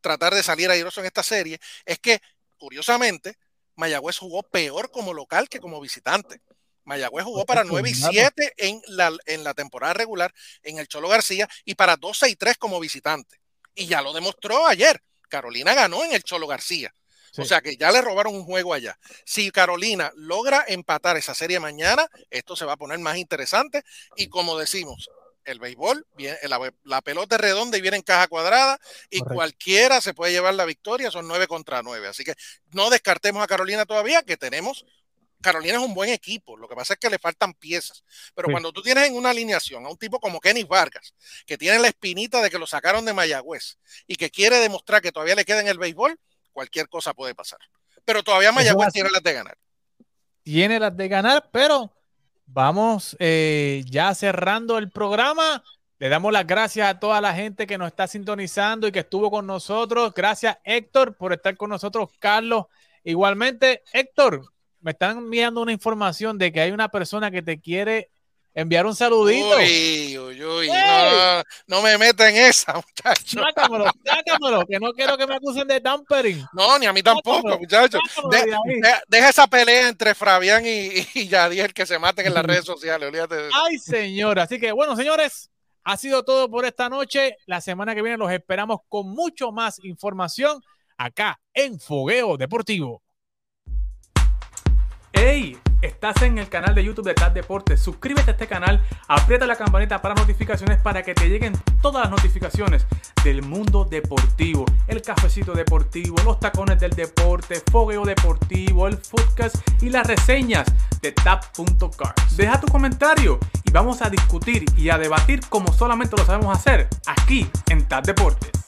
tratar de salir airoso en esta serie, es que, curiosamente, Mayagüez jugó peor como local que como visitante. Mayagüez jugó para 9 y 7 en la, en la temporada regular en el Cholo García y para 12 y 3 como visitante. Y ya lo demostró ayer. Carolina ganó en el Cholo García. O sea que ya le robaron un juego allá. Si Carolina logra empatar esa serie mañana, esto se va a poner más interesante. Y como decimos, el béisbol, viene, la, pelota es redonda y viene en caja cuadrada y cualquiera se puede llevar la victoria, son nueve contra nueve. Así que no descartemos a Carolina todavía, que tenemos. Carolina es un buen equipo, lo que pasa es que le faltan piezas. Pero cuando tú tienes en una alineación a un tipo como Kenny Vargas, que tiene la espinita de que lo sacaron de Mayagüez y que quiere demostrar que todavía le queda en el béisbol, cualquier cosa puede pasar. Pero todavía Mayagüez tiene las de ganar. Tiene las de ganar, pero Vamos eh, ya cerrando el programa. Le damos las gracias a toda la gente que nos está sintonizando y que estuvo con nosotros. Gracias, Héctor, por estar con nosotros. Carlos, igualmente, Héctor, me están enviando una información de que hay una persona que te quiere enviar un saludito. Uy, uy, uy. No, me meta en esa, muchacho. Sácamelo, sácamelo, que no quiero que me acusen de tampering. No, ni a mí tampoco, muchacho. deja esa pelea entre Fabián y, y, Yadiel que se maten en las [laughs] redes sociales. Olvídate Ay, señor. Así que, bueno, señores, ha sido todo por esta noche. La semana que viene los esperamos con mucho más información acá en Fogueo Deportivo. ¡Ey! Estás en el canal de YouTube de TAD Deportes. Suscríbete a este canal, aprieta la campanita para notificaciones para que te lleguen todas las notificaciones del mundo deportivo. El cafecito deportivo, los tacones del deporte, fogueo deportivo, el footcast y las reseñas de TAP.cars. Deja tu comentario y vamos a discutir y a debatir como solamente lo sabemos hacer aquí en TAD Deportes.